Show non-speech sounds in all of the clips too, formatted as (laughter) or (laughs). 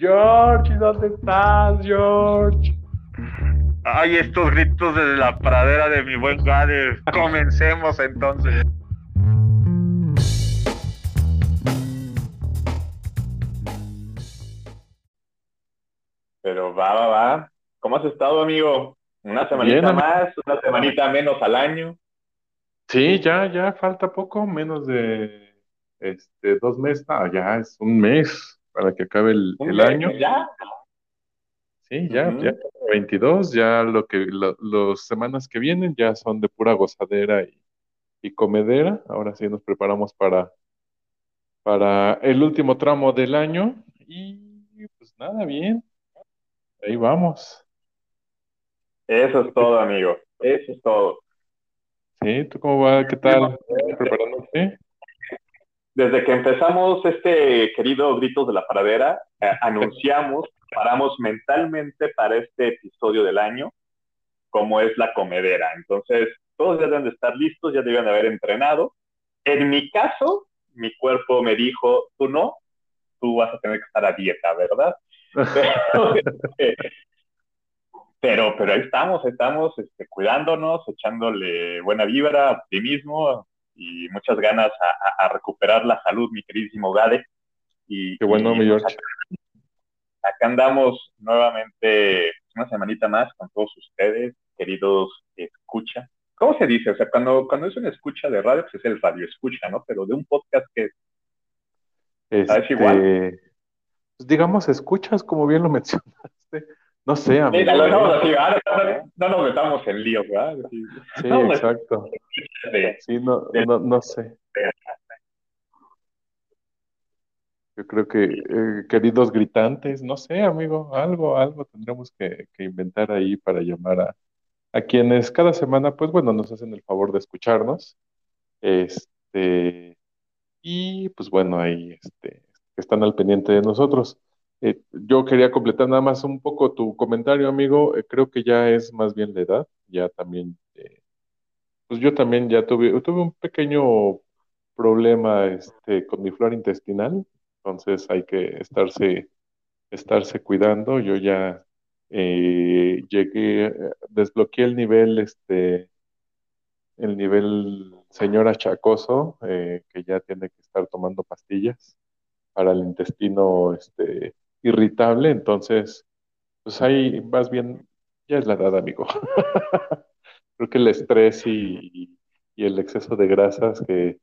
George, ¿dónde estás, George? Ay, estos gritos desde la pradera de mi buen Gade. Comencemos entonces. Pero va, va, va. ¿Cómo has estado, amigo? Una semanita más, una semanita menos al año. Sí, ya, ya falta poco, menos de este, dos meses. No, ya es un mes para que acabe el, año. ¿Ya? Sí, ya, ya 22, ya lo que las semanas que vienen ya son de pura gozadera y, y comedera. Ahora sí nos preparamos para, para el último tramo del año y pues nada, bien. Ahí vamos. Eso es todo, amigo. Eso es todo. Sí, ¿tú cómo va? ¿Qué tal? ¿Preparándote? Desde que empezamos este querido Gritos de la Pradera, eh, anunciamos, paramos mentalmente para este episodio del año, como es la comedera. Entonces, todos ya deben de estar listos, ya deben de haber entrenado. En mi caso, mi cuerpo me dijo, tú no, tú vas a tener que estar a dieta, ¿verdad? Pero, (laughs) pero, ahí estamos, estamos este, cuidándonos, echándole buena vibra, optimismo y muchas ganas a, recuperar la salud, mi queridísimo Gade. Y, Qué bueno, mi George. Acá, andamos nuevamente una semanita más con todos ustedes, queridos escucha. ¿Cómo se dice? O sea, cuando, cuando es una escucha de radio, pues es el radio escucha, ¿no? Pero de un podcast que es este, igual. Pues, digamos, escuchas, como bien lo (laughs) mencionaste. No sé, amigo. Mira, no, no, nos metamos en lío, ¿verdad? Sí, exacto. Sí, no, no, no, sé. Yo creo que, eh, queridos gritantes, no sé, amigo, algo, algo tendremos que, que inventar ahí para llamar a, a, quienes cada semana, pues bueno, nos hacen el favor de escucharnos. Este, y pues bueno, ahí este, están al pendiente de nosotros. Eh, yo quería completar nada más un poco tu comentario, amigo. Eh, creo que ya es más bien la edad. Ya también, eh, pues yo también ya tuve, tuve un pequeño problema este, con mi flora intestinal. Entonces hay que estarse, estarse cuidando. Yo ya llegué, desbloqueé el nivel, este, el nivel señor achacoso, que ya tiene que estar tomando pastillas para el intestino este, irritable, entonces, pues ahí más bien, ya es la edad, amigo. (laughs) Creo que el estrés y, el exceso de grasas que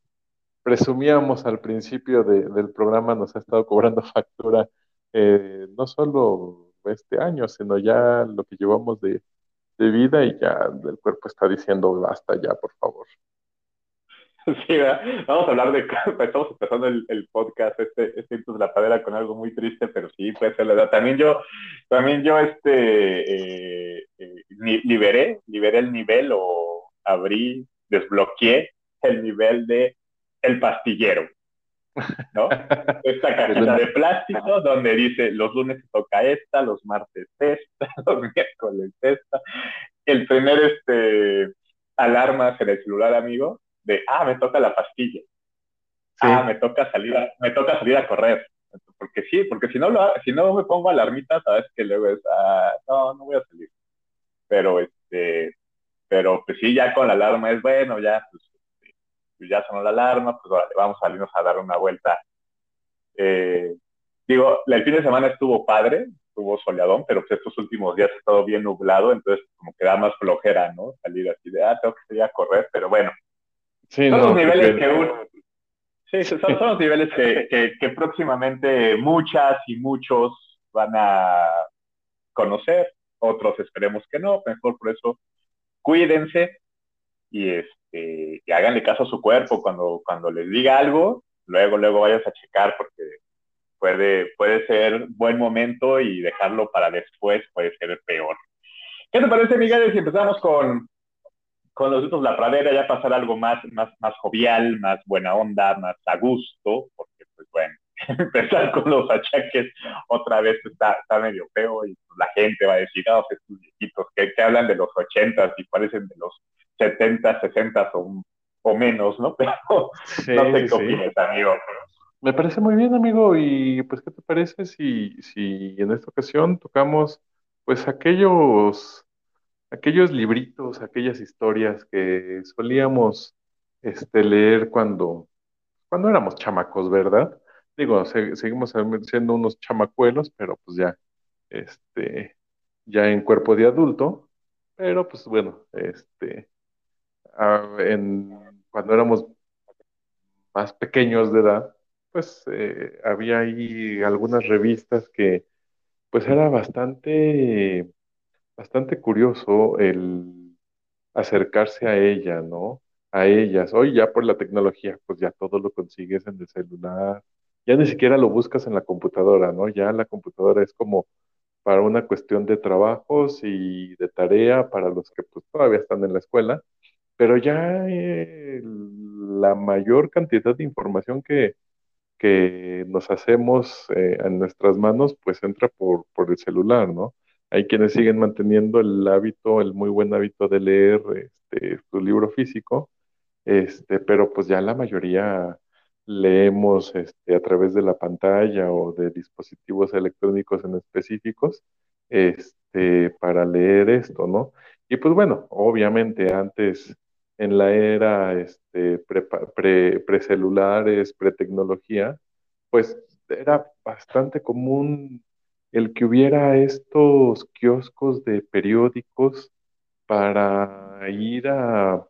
presumíamos al principio del programa nos ha estado cobrando (laughs) factura, eh, no solo este año, sino ya lo que llevamos de, de vida y ya el cuerpo está diciendo basta ya, por favor. (laughs) Sí, vamos a hablar de, (laughs) estamos empezando el, el podcast, este, este de la Padera con algo muy triste, pero sí, puede ser la edad. También yo, también yo, este, eh, eh, liberé, liberé el nivel o abrí, desbloqueé el nivel de el pastillero, ¿no? (laughs) Esta cajita de plástico donde dice los lunes se toca esta, los martes esta, los miércoles esta. El primer, este, alarmas en el celular, amigo, de, ah, me toca la pastilla. Ah, me toca salir a, me toca salir a correr. Porque sí, porque si no, lo, si no me pongo alarmita, sabes que luego es, ah, no, no voy a salir. Pero, este, pero pues sí, ya con la alarma es bueno, ya, pues, este, pues ya sonó la alarma, pues vamos a salirnos a dar una vuelta. Eh, digo, el fin de semana estuvo padre, estuvo soleadón, pero pues estos últimos días ha estado bien nublado, entonces como que da más flojera, ¿no? Salir así de, ah, tengo que salir a correr, pero bueno, son los niveles que son, los niveles que, próximamente muchas y muchos van a conocer, otros esperemos que no, mejor por eso cuídense y este y háganle caso a su cuerpo cuando, cuando les diga algo, luego, luego vayas a checar porque puede, puede ser buen momento y dejarlo para después puede ser peor. ¿Qué te parece, Miguel, si empezamos con, con los otros la pradera ya pasar algo más, más, más jovial, más buena onda, más a gusto, porque pues bueno, (laughs) empezar con los achaques otra vez está, está medio feo y la gente va a decir, no, pues, estos viejitos que, que, hablan de los ochentas y parecen de los setentas, sesentas o, o menos, ¿no? (laughs) Pero no sé qué opinas, amigo. Me parece muy bien, amigo. Y pues, ¿qué te parece si, si en esta ocasión tocamos pues aquellos, aquellos libritos, aquellas historias que solíamos este, leer cuando, cuando éramos chamacos, ¿verdad? Digo, se- seguimos siendo unos chamacuelos, pero pues ya, este, ya en cuerpo de adulto. Pero pues bueno, este, cuando éramos más pequeños de edad, pues eh, había ahí algunas revistas que pues era bastante, bastante curioso el acercarse a ella, ¿no? A ellas. Hoy ya por la tecnología, pues ya todo lo consigues en el celular, ya ni siquiera lo buscas en la computadora, ¿no? Ya la computadora es como para una cuestión de trabajos y de tarea para los que pues todavía están en la escuela, pero ya eh, la mayor cantidad de información que que nos hacemos eh, en nuestras manos, pues entra por, por el celular, ¿no? Hay quienes siguen manteniendo el hábito, el muy buen hábito de leer este, su libro físico, este, pero pues ya la mayoría leemos este, a través de la pantalla o de dispositivos electrónicos en específicos este, para leer esto, ¿no? Y pues bueno, obviamente antes en la era este, prepa- pre, precelulares, pretecnología, pues era bastante común el que hubiera estos kioscos de periódicos para ir a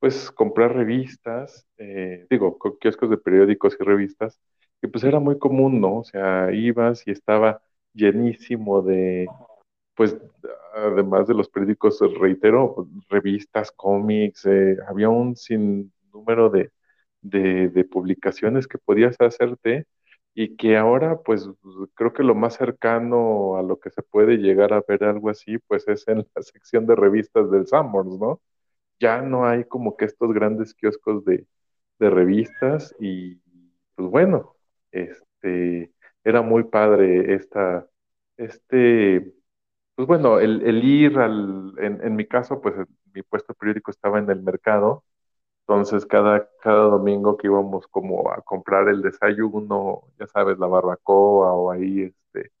pues comprar revistas, eh, digo, co- kioscos de periódicos y revistas, que pues era muy común, ¿no? O sea, ibas y estaba llenísimo de, pues, además de los periódicos, reitero, revistas, cómics, eh, había un sinnúmero de, de, de publicaciones que podías hacerte y que ahora, pues, creo que lo más cercano a lo que se puede llegar a ver algo así, pues es en la (laughs) sección de revistas del Sanborns, ¿no? ya no hay como que estos grandes kioscos de, de revistas y pues bueno, este, era muy padre esta, este, pues bueno, el, el ir al, en, en mi caso, pues mi puesto periódico estaba en el mercado, entonces cada, cada domingo que íbamos como a comprar el desayuno, ya sabes, la barbacoa o ahí este,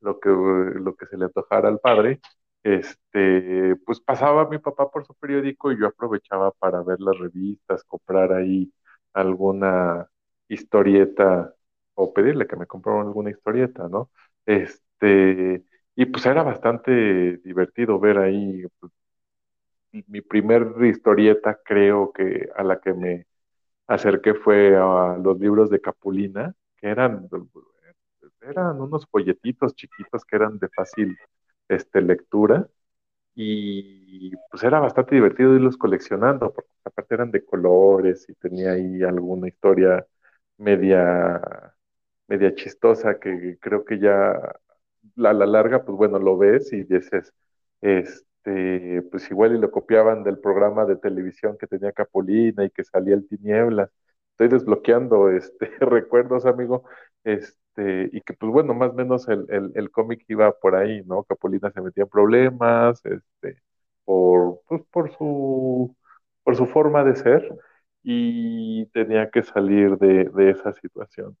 lo que, lo que se le antojara al padre, este, pues pasaba mi papá por su periódico y yo aprovechaba para ver las revistas, comprar ahí alguna historieta o pedirle que me compraran alguna historieta, ¿no? Este, y pues era bastante divertido ver ahí pues, mi primer historieta, creo que a la que me acerqué fue a los libros de Capulina, que eran, eran unos folletitos chiquitos que eran de fácil este, lectura. Y pues era bastante divertido irlos coleccionando, porque aparte eran de colores y tenía ahí alguna historia media, media chistosa que creo que ya a la larga, pues bueno, lo ves y dices, este, pues igual y lo copiaban del programa de televisión que tenía Capulina y que salía el Tinieblas. Estoy desbloqueando este (laughs) recuerdos, amigo, este, y que pues bueno, más o menos el, el, el cómic iba por ahí, ¿no? Capulina se metía en problemas, este, por, pues, por su, por su forma de ser y tenía que salir de, de esa situación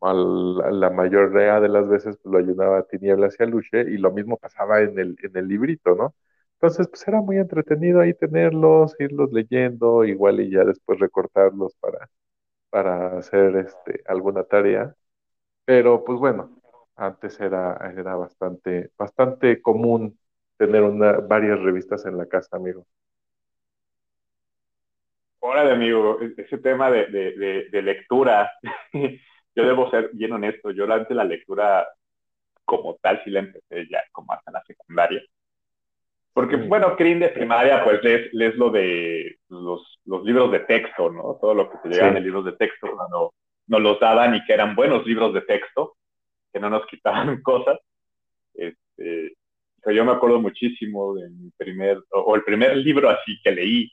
la mayoría de las veces pues, lo ayudaba a Tinieblas y a Luche, y lo mismo pasaba en el, en el librito, ¿no? Entonces, pues era muy entretenido ahí tenerlos, irlos leyendo, igual y ya después recortarlos para, para hacer este, alguna tarea. Pero pues bueno, antes era, era bastante, bastante común tener una, varias revistas en la casa, amigo. Hola, amigo, ese tema de, de, de lectura, (laughs) yo debo ser bien honesto, yo antes la lectura como tal sí la empecé ya como hasta la secundaria. Porque, bueno, Crin de primaria, pues lees, lees lo de los, los, libros de texto, ¿no? Todo lo que te llegaban sí. en libros de texto cuando nos los daban y que eran buenos libros de texto, que no nos (laughs) quitaban cosas. Este, yo me acuerdo muchísimo de mi primer, o, o el primer libro así que leí,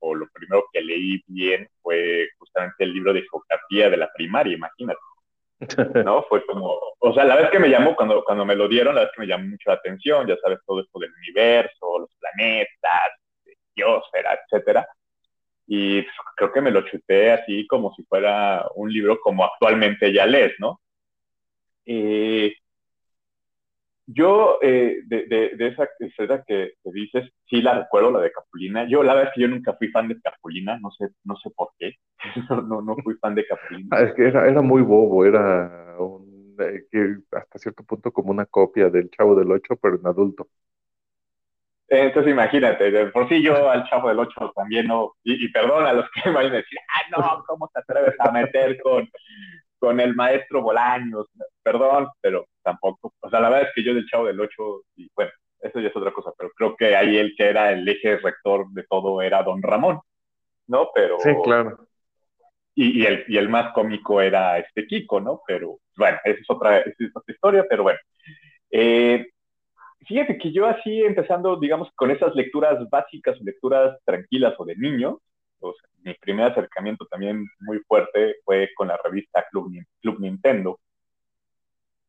o lo primero que leí bien fue justamente el libro de geografía de la primaria, imagínate. ¿No? (laughs) Fue como, o sea, la vez que me llamó, cuando, cuando me lo dieron, la vez que me llamó mucho la atención, ya sabes, todo esto del universo, los planetas, Diosfera, etcétera. y creo que me lo chuté así como si fuera un libro como actualmente ya lees, ¿no? Eh, yo, eh, de, de, esa escena que, dices, sí la recuerdo, la de Capulina. Yo, la verdad es que yo nunca fui fan de Capulina, no sé, no sé por qué. (laughs) no, no fui fan de Capulina. Ah, es que era, era muy bobo, era un, eh, que hasta cierto punto como una copia del Chavo del Ocho, pero en adulto. Entonces imagínate, por sí yo al Chavo del Ocho también no, y, perdón a los que me van a decir, ah, no, ¿cómo te atreves a meter con, con el maestro Bolaños? Perdón, pero tampoco. O sea, la verdad es que yo del Chavo del Ocho, y bueno, eso ya es otra cosa, pero creo que ahí el que era el eje rector de todo era Don Ramón, ¿no? Pero... Sí, claro. Y, y el, y el más cómico era este Kiko, ¿no? Pero bueno, esa es otra, esa es otra historia, pero bueno. Eh, fíjate que yo así empezando, digamos, con esas lecturas básicas, lecturas tranquilas o de niño, mi primer acercamiento también muy fuerte fue con la revista Club, Club Nintendo,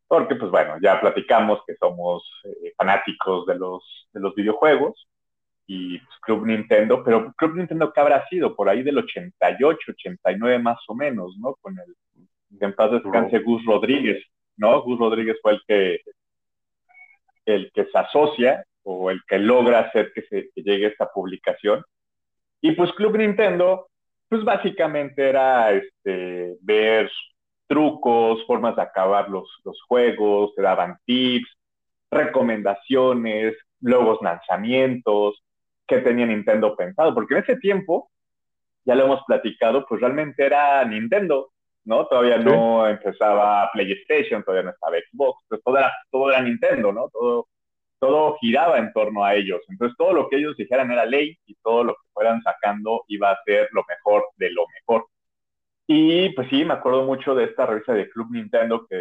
porque pues bueno, ya platicamos que somos eh, fanáticos de los, de los videojuegos y pues, Club Nintendo, pero Club Nintendo que habrá sido por ahí del 88, 89 más o menos, ¿no? Con el en paz descanse Gus Rodríguez, ¿no? Gus Rodríguez fue el que el que se asocia o el que logra hacer que, se, que llegue esta publicación. Y pues Club Nintendo, pues básicamente era este, ver trucos, formas de acabar los, los juegos, te daban tips, recomendaciones, logos lanzamientos, qué tenía Nintendo pensado, porque en ese tiempo, ya lo hemos platicado, pues realmente era Nintendo, ¿no? Todavía no empezaba PlayStation, todavía no estaba Xbox, pues todo era, todo era Nintendo, ¿no? Todo, todo giraba en torno a ellos. Entonces todo lo que ellos dijeran era ley y todo lo que fueran sacando iba a ser lo mejor de lo mejor. Y pues sí, me acuerdo mucho de esta revista de Club Nintendo que,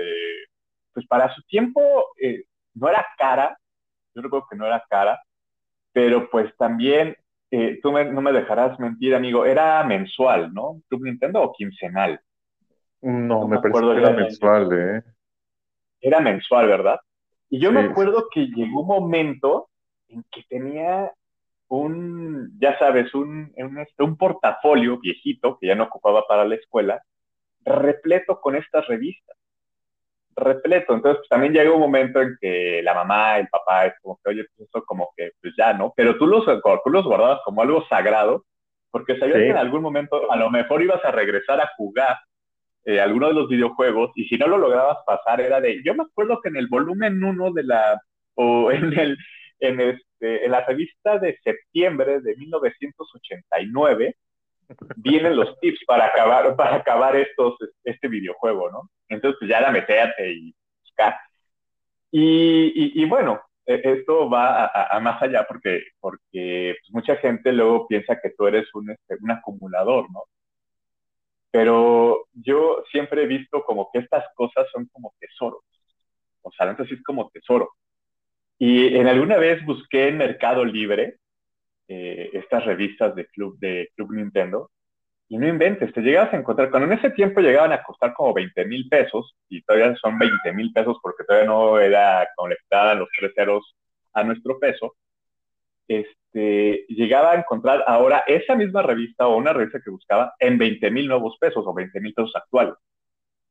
pues para su tiempo eh, no era cara, yo recuerdo que no era cara, pero pues también, eh, tú no me dejarás mentir, amigo, era mensual, ¿no? Club Nintendo o quincenal. No, me, parece que era mensual, ¿eh? Era mensual, ¿verdad? Y yo me acuerdo que llegó un momento en que tenía un, ya sabes, un, un, este, un portafolio viejito que ya no ocupaba para la escuela, repleto con estas revistas. Repleto. Entonces, pues, también llegó un momento en que la mamá, el papá, es como que, oye, pues eso como que, pues ya, ¿no? Pero tú los, tú los guardabas como algo sagrado, porque sabías que en algún momento a lo mejor ibas a regresar a jugar eh, alguno de los videojuegos y si no lo lograbas pasar era de, yo me acuerdo que en el volumen 1 de la, o (laughs) en el, en este, en la revista de septiembre de 1989, (laughs) vienen los tips para acabar, para acabar estos, este videojuego, ¿no? Entonces pues ya la meterte y buscar. Y, y, bueno, e, esto va a, más allá porque, porque pues, mucha gente luego piensa que tú eres un, este, un acumulador, ¿no? Pero yo siempre he visto como que estas cosas son como tesoros, o sea, entonces es como tesoro. Y en alguna vez busqué en Mercado Libre eh, estas revistas de Club, de Club Nintendo y no inventes, te llegabas a encontrar, cuando en ese tiempo llegaban a costar como 20 mil pesos y todavía son 20 mil pesos porque todavía no era conectada los tres ceros a nuestro peso, este, llegaba a encontrar ahora esa misma revista o una revista que buscaba en 20 mil nuevos pesos o 20 mil pesos actuales.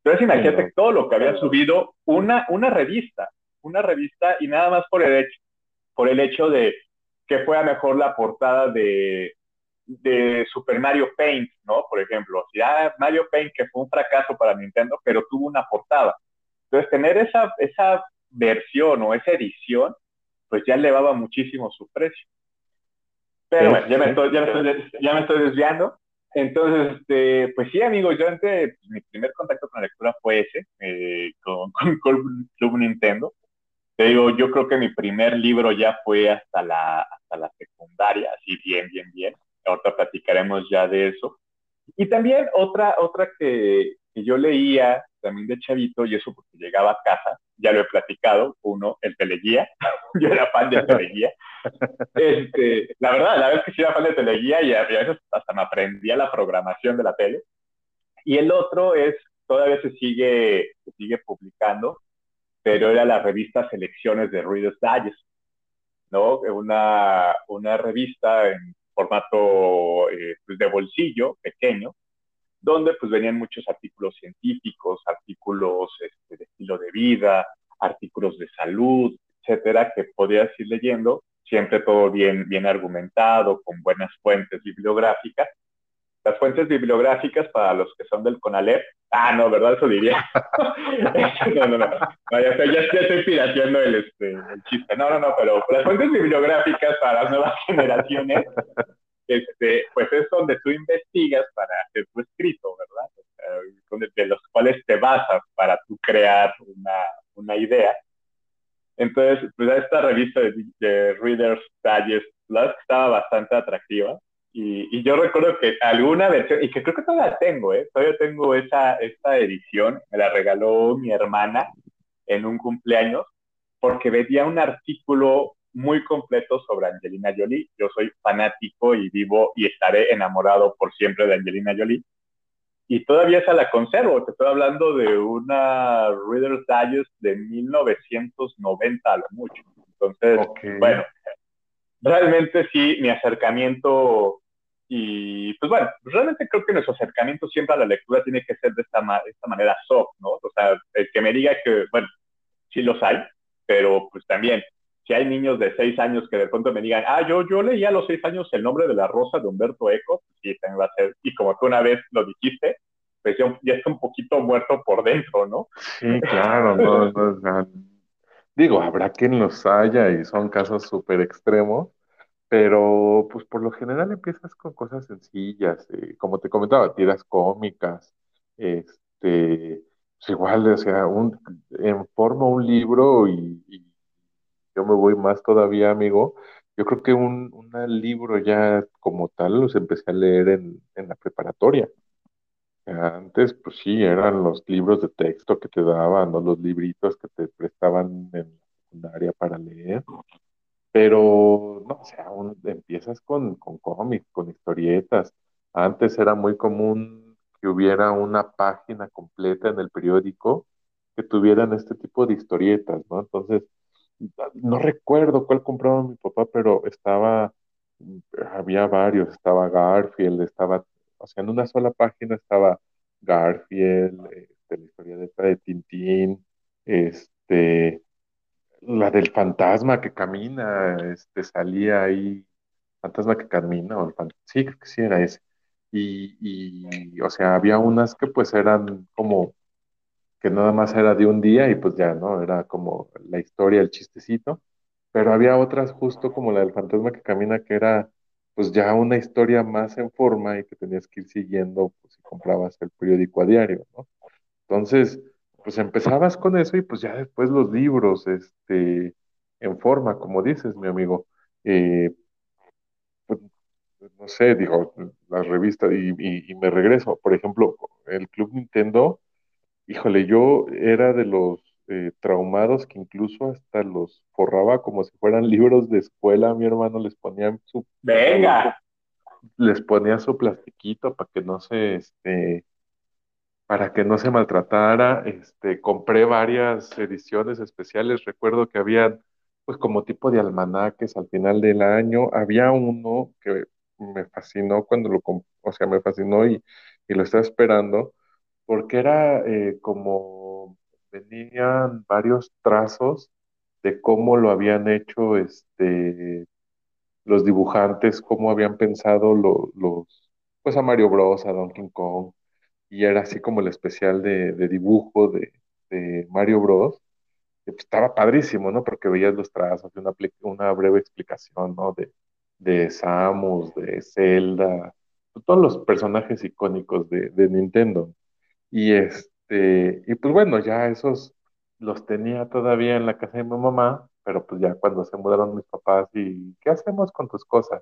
Entonces imagínate todo lo que había subido una, una revista, una revista y nada más por el hecho, por el hecho de que fuera mejor la portada de, de Super Mario Paint, ¿no? Por ejemplo, si ah, Mario Paint que fue un fracaso para Nintendo, pero tuvo una portada. Entonces tener esa, esa versión o esa edición pues ya elevaba muchísimo su precio. Pero bueno, ya me, estoy, ya, me estoy, desviando. Entonces, este, pues sí, amigo, yo antes, mi primer contacto con la lectura fue ese, eh, con, con, (laughs) Club Nintendo. Te digo, yo creo que mi primer libro ya fue hasta la, hasta la secundaria, así bien, bien, bien. Ahorita platicaremos ya de eso. Y también otra, otra que, que yo leía también de chavito, y eso porque llegaba a casa, ya lo he platicado, uno, el teleguía, (laughs) yo era fan de teleguía. Este, la verdad, la vez que sí era fan de teleguía y a hasta me aprendía la programación de la tele. Y el otro es, todavía se sigue, se sigue publicando, pero era la revista Selecciones de Ruidos Dalles, ¿no? Una, una revista en formato eh, pues de bolsillo pequeño, donde pues venían muchos artículos científicos, artículos este, de estilo de vida, artículos de salud, etcétera, que podías ir leyendo, siempre todo bien, bien argumentado, con buenas fuentes bibliográficas. Las fuentes bibliográficas para los que son del CONALEP, ah, no, ¿verdad? Eso diría. (laughs) (laughs) no, no, no, ya, ya, estoy pirateando el, este, el chiste. No, no, no, pero las fuentes bibliográficas para las nuevas (laughs) generaciones, este, pues es donde tú investigas para hacer tu escrito, ¿verdad? de los cuales te basas para tú crear una, una idea. Entonces, pues esta revista de, Reader's Digest Plus estaba bastante atractiva. Y, y, yo recuerdo que alguna versión, y que creo que todavía tengo, ¿eh? todavía tengo esa, esta edición, me la regaló mi hermana en un cumpleaños, porque veía un artículo muy completo sobre Angelina Jolie. Yo soy fanático y vivo y estaré enamorado por siempre de Angelina Jolie y todavía esa la conservo. Te estoy hablando de una Reader's Digest de 1990 a lo mucho. Entonces, bueno, realmente sí, mi acercamiento y pues bueno, realmente creo que nuestro acercamiento siempre a la lectura tiene que ser de esta, de esta manera soft, ¿no? O sea, el que me diga que, bueno, sí los hay, pero pues también, si hay niños de seis años que de pronto me digan, ah, yo, yo leí a los seis años el nombre de la rosa de Humberto Eco, sí, también va a ser, y como tú una vez lo dijiste, pues ya, está un poquito muerto por dentro, ¿no? Sí, claro, no, digo, habrá quien los haya y son casos súper extremos, pero pues por lo general empiezas con cosas sencillas, eh, como te comentaba, tiras cómicas, este, pues igual, o sea, un, forma un libro y, yo me voy más todavía, amigo, yo creo que un, libro ya como tal los empecé a leer en, en la preparatoria. Antes, pues sí, eran los libros de texto que te daban, o los libritos que te prestaban en la secundaria para leer. Pero, no, o sea, empiezas con, con cómics, con historietas. Antes era muy común que hubiera una página completa en el periódico que tuvieran este tipo de historietas, ¿no? Entonces, no recuerdo cuál compraba mi papá, pero estaba, había varios, estaba Garfield, estaba o sea, en una sola página estaba Garfield, este, la historia de, de Tintín, este, la del fantasma que camina, este, salía ahí, fantasma que camina, o el sí, creo que sí era ese. Y, y, o sea, había unas que pues eran como que nada más era de un día y pues ya, ¿no? Era como la historia, el chistecito, pero había otras justo como la del fantasma que camina que era pues ya una historia más en forma y que tenías que ir siguiendo pues, si comprabas el periódico a diario, ¿no? Entonces, pues empezabas con eso y pues ya después los libros, este, en forma, como dices, mi amigo. Eh, pues, no sé, digo, las revistas y, y, me regreso. Por ejemplo, el Club Nintendo, híjole, yo era de los eh, traumados que incluso hasta los forraba como si fueran (laughs) libros de escuela. A mi hermano les ponía su. ¡Venga! Les ponía su plastiquito para que no se. Este, para que no se maltratara. Este, compré varias ediciones especiales. Recuerdo que habían, pues, como tipo de almanaques al final del año. Había uno que me fascinó cuando lo o sea, me fascinó y, y lo estaba esperando, porque era eh, como venían varios trazos de cómo lo habían hecho este, los dibujantes, cómo habían pensado los, pues a Mario Bros, a Donkey Kong, y era así como el especial de, dibujo de, Mario Bros. Pues, estaba padrísimo, ¿no? Porque veías los trazos, una, una breve explicación, ¿no? De, de Samus, de Zelda, todos los personajes icónicos de, de Nintendo. Y este y pues bueno, ya esos los tenía todavía en la casa de mi mamá, pero pues ya cuando se mudaron mis papás y ¿qué hacemos con tus cosas?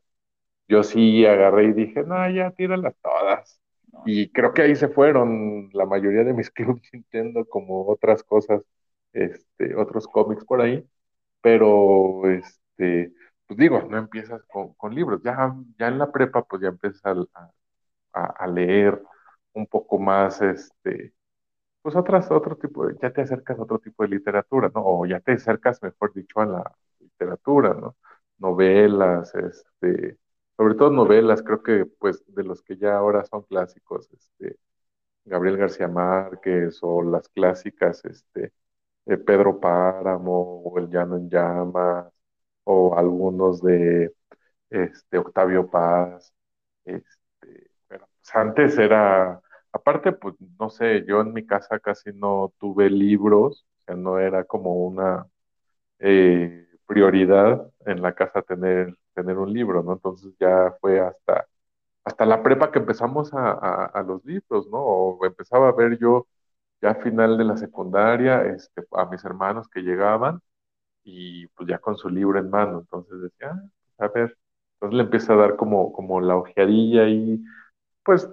Yo sí agarré y dije, no, ya tíralas todas. Y creo que ahí se fueron la mayoría de mis (laughs) clubs Nintendo, como otras cosas, este, otros cómics por ahí. Pero, este, pues digo, no empiezas con, libros. Ya, ya en la prepa, pues ya empiezas a, a leer un poco más, este, pues otras, otro tipo, ya te acercas a otro tipo de literatura, ¿no? O ya te acercas, mejor dicho, a la literatura, ¿no? Novelas, este, sobre todo novelas, creo que pues de los que ya ahora son clásicos, este, Gabriel García Márquez o las clásicas, este, de Pedro Páramo o El Llano en Llamas o algunos de este, Octavio Paz. Este, antes era, aparte, pues no sé, yo en mi casa casi no tuve libros, o sea, no era como una eh, prioridad en la casa tener, tener un libro, ¿no? Entonces ya fue hasta, hasta la prepa que empezamos a, a los libros, ¿no? O empezaba a ver yo ya a final de la secundaria, este, a mis hermanos que llegaban y pues ya con su libro en mano, entonces decía, ah, a ver, entonces le empieza a dar como, como la ojeadilla y pues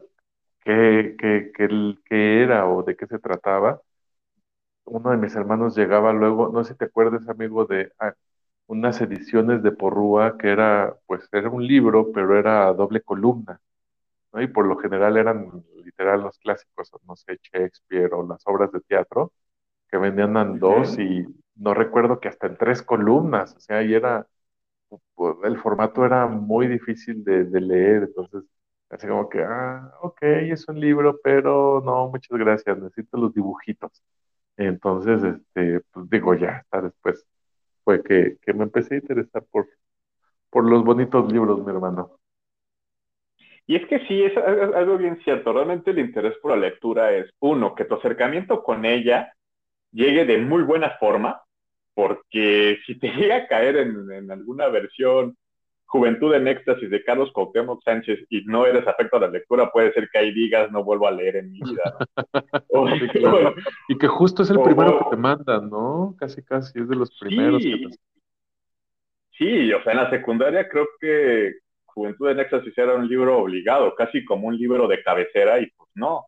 qué, qué, qué, qué era o de qué se trataba. Uno de mis hermanos llegaba luego, no sé si te acuerdas, amigo, de ah, unas ediciones de Porrúa que era, pues era un libro, pero era doble columna, ¿no? Y por lo general eran literal los clásicos, no sé, Shakespeare o las obras de teatro, que vendían en dos y no recuerdo que hasta en tres columnas, o sea, y era, el formato era muy difícil de, leer, entonces, así como que, ah, ok, es un libro, pero no, muchas gracias, necesito los dibujitos. Entonces, este, pues digo, ya, hasta después fue que, que me empecé a interesar por, por los bonitos libros, mi hermano. Y es que sí, es algo bien cierto. Realmente el interés por la lectura es, uno, que tu acercamiento con ella llegue de muy buena forma, porque si te (laughs) llega a caer en, alguna versión Juventud en Éxtasis de Carlos Cuauhtémoc Sánchez y no eres afecto a la lectura, puede ser que ahí digas no vuelvo a leer en mi vida. (laughs) y que justo es el primero que te mandan, ¿no? Casi, casi es de los primeros. Sí, sí o sea, en la secundaria creo que Juventud en Éxtasis era un libro obligado, casi como un libro de cabecera, y pues no.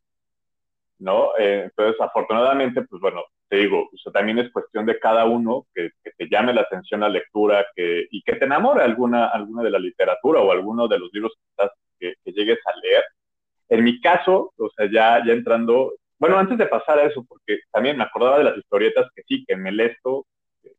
¿No? Eh, entonces, afortunadamente, pues bueno, te digo, también es cuestión de cada uno que, te llame la atención la lectura que, y que te enamore alguna, alguna de la literatura o alguno de los libros que, que, llegues a leer. En mi caso, o sea, ya, ya entrando, bueno, antes de pasar a eso, porque también me acordaba de las historietas que sí, que en el esto,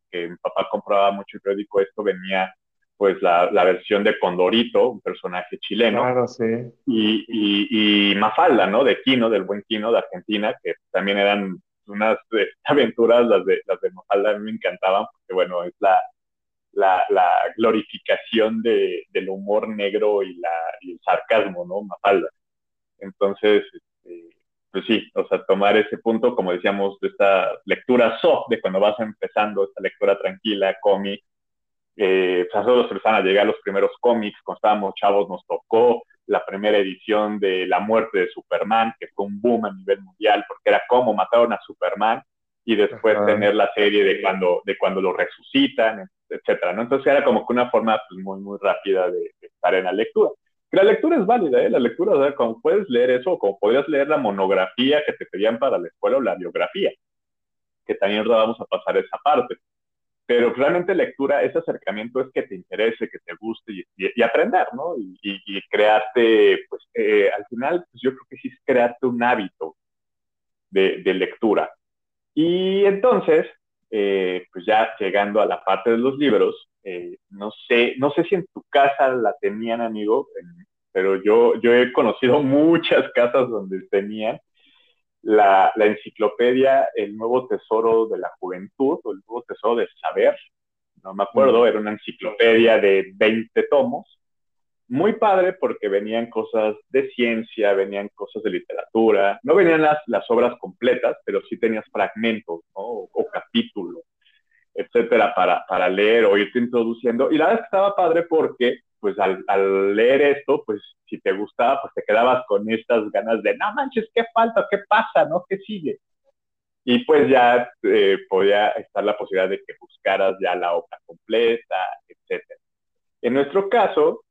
que, mi papá compraba mucho el periódico, esto venía pues la, la, versión de Condorito, un personaje chileno. Claro, sí. Y, y, y, Mafalda, ¿no? De Quino, del buen Quino de Argentina, que también eran unas eh, (laughs) aventuras, las de, las de Mafalda, a mí me encantaban, porque bueno, es la, la, la glorificación de, del humor negro y, la, y el sarcasmo, ¿no? Mafalda. Entonces, este, pues sí, o sea, tomar ese punto, como decíamos, de esta lectura soft, de cuando vas empezando, esta lectura tranquila, cómic, eh, pues a nosotros empezaron a llegar los primeros cómics, cuando estábamos chavos nos tocó la primera edición de La muerte de Superman, que fue un boom a nivel mundial, porque era cómo mataron a Superman y después tener la serie de cuando, de cuando lo resucitan, etcétera, ¿no? Entonces era como que una forma pues, muy, muy rápida de, estar en la lectura. la lectura es válida, ¿eh? La lectura, o sea, como puedes leer eso, como podrías leer la monografía que te pedían para la escuela o la biografía, que también vamos a pasar esa parte pero realmente lectura, ese acercamiento es que te interese, que te guste y, aprender, ¿no? Y, crearte, pues eh, al final, pues yo creo que sí es crearte un hábito de, lectura. Y entonces, eh, pues ya llegando a la parte de los libros, eh, no sé, no sé si en tu casa la tenían, amigo, pero yo, yo he conocido (laughs) muchas casas donde tenían la, enciclopedia El Nuevo Tesoro de la Juventud o El Nuevo Tesoro del Saber, no me acuerdo, era una enciclopedia de 20 tomos, muy padre porque venían cosas de ciencia, venían cosas de literatura, no venían las, las obras completas, pero sí tenías fragmentos o, o capítulos, etcétera, para, para leer o irte introduciendo. Y la verdad estaba padre porque pues al, al, leer esto, pues si te gustaba, pues te quedabas con estas ganas de, no manches, ¿qué falta? ¿Qué pasa? ¿No? ¿Qué sigue? Y pues ya eh, podía estar la posibilidad de que buscaras ya la obra completa, etc. En nuestro caso,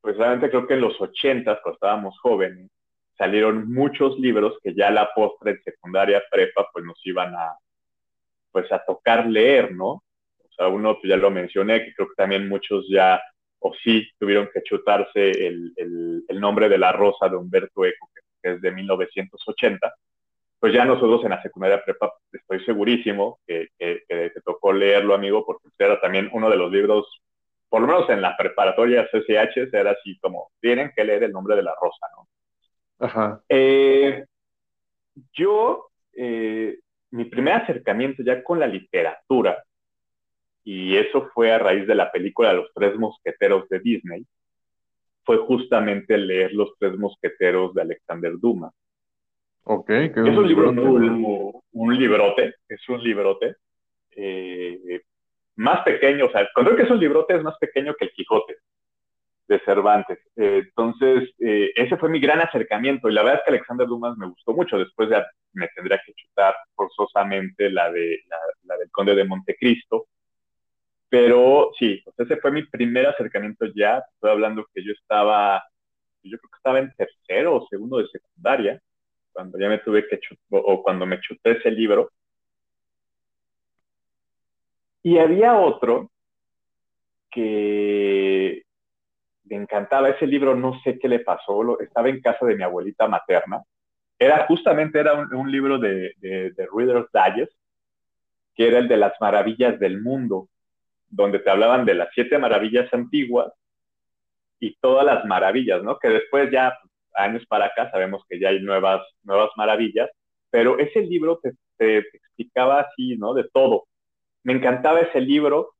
pues realmente creo que en los 80, cuando estábamos jóvenes, salieron muchos libros que ya la postre en secundaria prepa, pues nos iban a, pues a tocar leer, ¿no? O sea, uno, pues ya lo mencioné, que creo que también muchos ya o sí tuvieron que chutarse el, el, nombre de la rosa de Humberto Eco, que, es de 1980, pues ya nosotros en la secundaria prepa estoy segurísimo que, que, te tocó leerlo, amigo, porque era también uno de los libros por lo menos en la preparatoria CCH, era así como, tienen que leer el nombre de la rosa, ¿no? Ajá. Eh, yo, eh, mi primer acercamiento ya con la literatura, y eso fue a raíz de la película Los Tres Mosqueteros de Disney, fue justamente leer Los Tres Mosqueteros de Alexander Dumas. Ok, es un, libro, un, un, librote, es un librote. Eh, más pequeño, o sea, cuando que es un librote es más pequeño que el Quijote de Cervantes. Eh, entonces, eh, ese fue mi gran acercamiento y la verdad es que Alexander Dumas me gustó mucho. Después ya me tendría que chutar forzosamente la, de, la, del Conde de Montecristo. Pero sí, ese fue mi primer acercamiento ya. Estoy hablando que yo estaba, yo creo que estaba en tercero o segundo de secundaria, cuando ya me tuve que chutar, o cuando me chuté ese libro. Y había otro que me encantaba ese libro, no sé qué le pasó, estaba en casa de mi abuelita materna. Era justamente era un, libro de, de, de Reader's Digest, que era el de las maravillas del mundo, donde te hablaban de las siete maravillas antiguas y todas las maravillas, ¿no? Que después ya, años para acá, sabemos que ya hay nuevas, nuevas maravillas, pero ese libro te, te explicaba así, ¿no? De todo. Me encantaba ese libro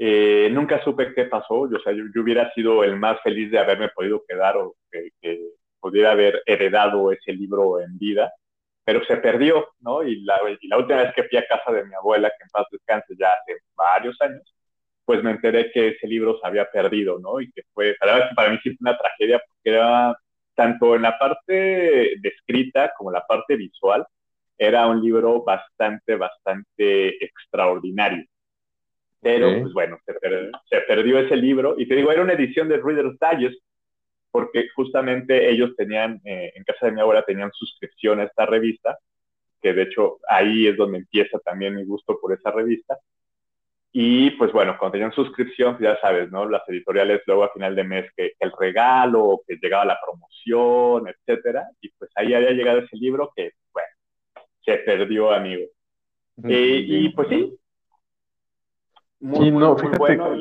eh, nunca supe qué pasó, yo, o sea, yo, hubiera sido el más feliz de haberme podido quedar o que, pudiera haber heredado ese libro en vida, pero se perdió, ¿no? Y la, y la, última vez que fui a casa de mi abuela, que en paz descanse ya hace varios años, pues me enteré que ese libro se había perdido, ¿no? Y que fue, para, para mí sí fue una tragedia porque era tanto en la parte descrita como la parte visual, era un libro bastante, bastante extraordinario. Pero, pues bueno, se, perdió ese libro. Y te digo, era una edición de Reader's Digest, porque justamente ellos tenían, eh, en casa de mi abuela, tenían suscripción a esta revista, que de hecho ahí es donde empieza también mi gusto por esa revista. Y pues bueno, cuando tenían suscripción, ya sabes, ¿no? Las editoriales luego a final de mes que, el regalo, que llegaba la promoción, etcétera. Y pues ahí había llegado ese libro que, bueno, se perdió, amigo. Eh, y pues sí, muy, no, bueno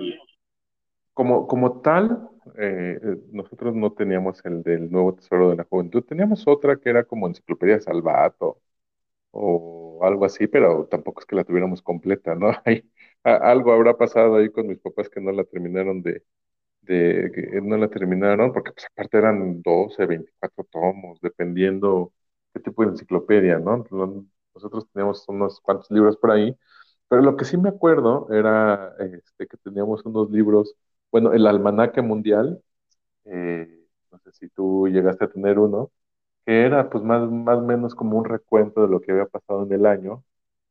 como, como tal, eh, nosotros no teníamos el del Nuevo Tesoro de la Juventud, teníamos otra que era como Enciclopedia Salvato o algo así, pero tampoco es que la tuviéramos completa, ¿no? (laughs) Hay, algo habrá pasado ahí con mis papás que no la terminaron de, de no la terminaron, porque pues aparte eran 12, 24 tomos, dependiendo qué tipo de enciclopedia, ¿no? Nosotros teníamos unos cuantos libros por ahí, pero lo que sí me acuerdo era este, que teníamos unos libros, bueno, el Almanaque Mundial, eh, no sé si tú llegaste a tener uno, que era pues más o menos como un recuento de lo que había pasado en el año.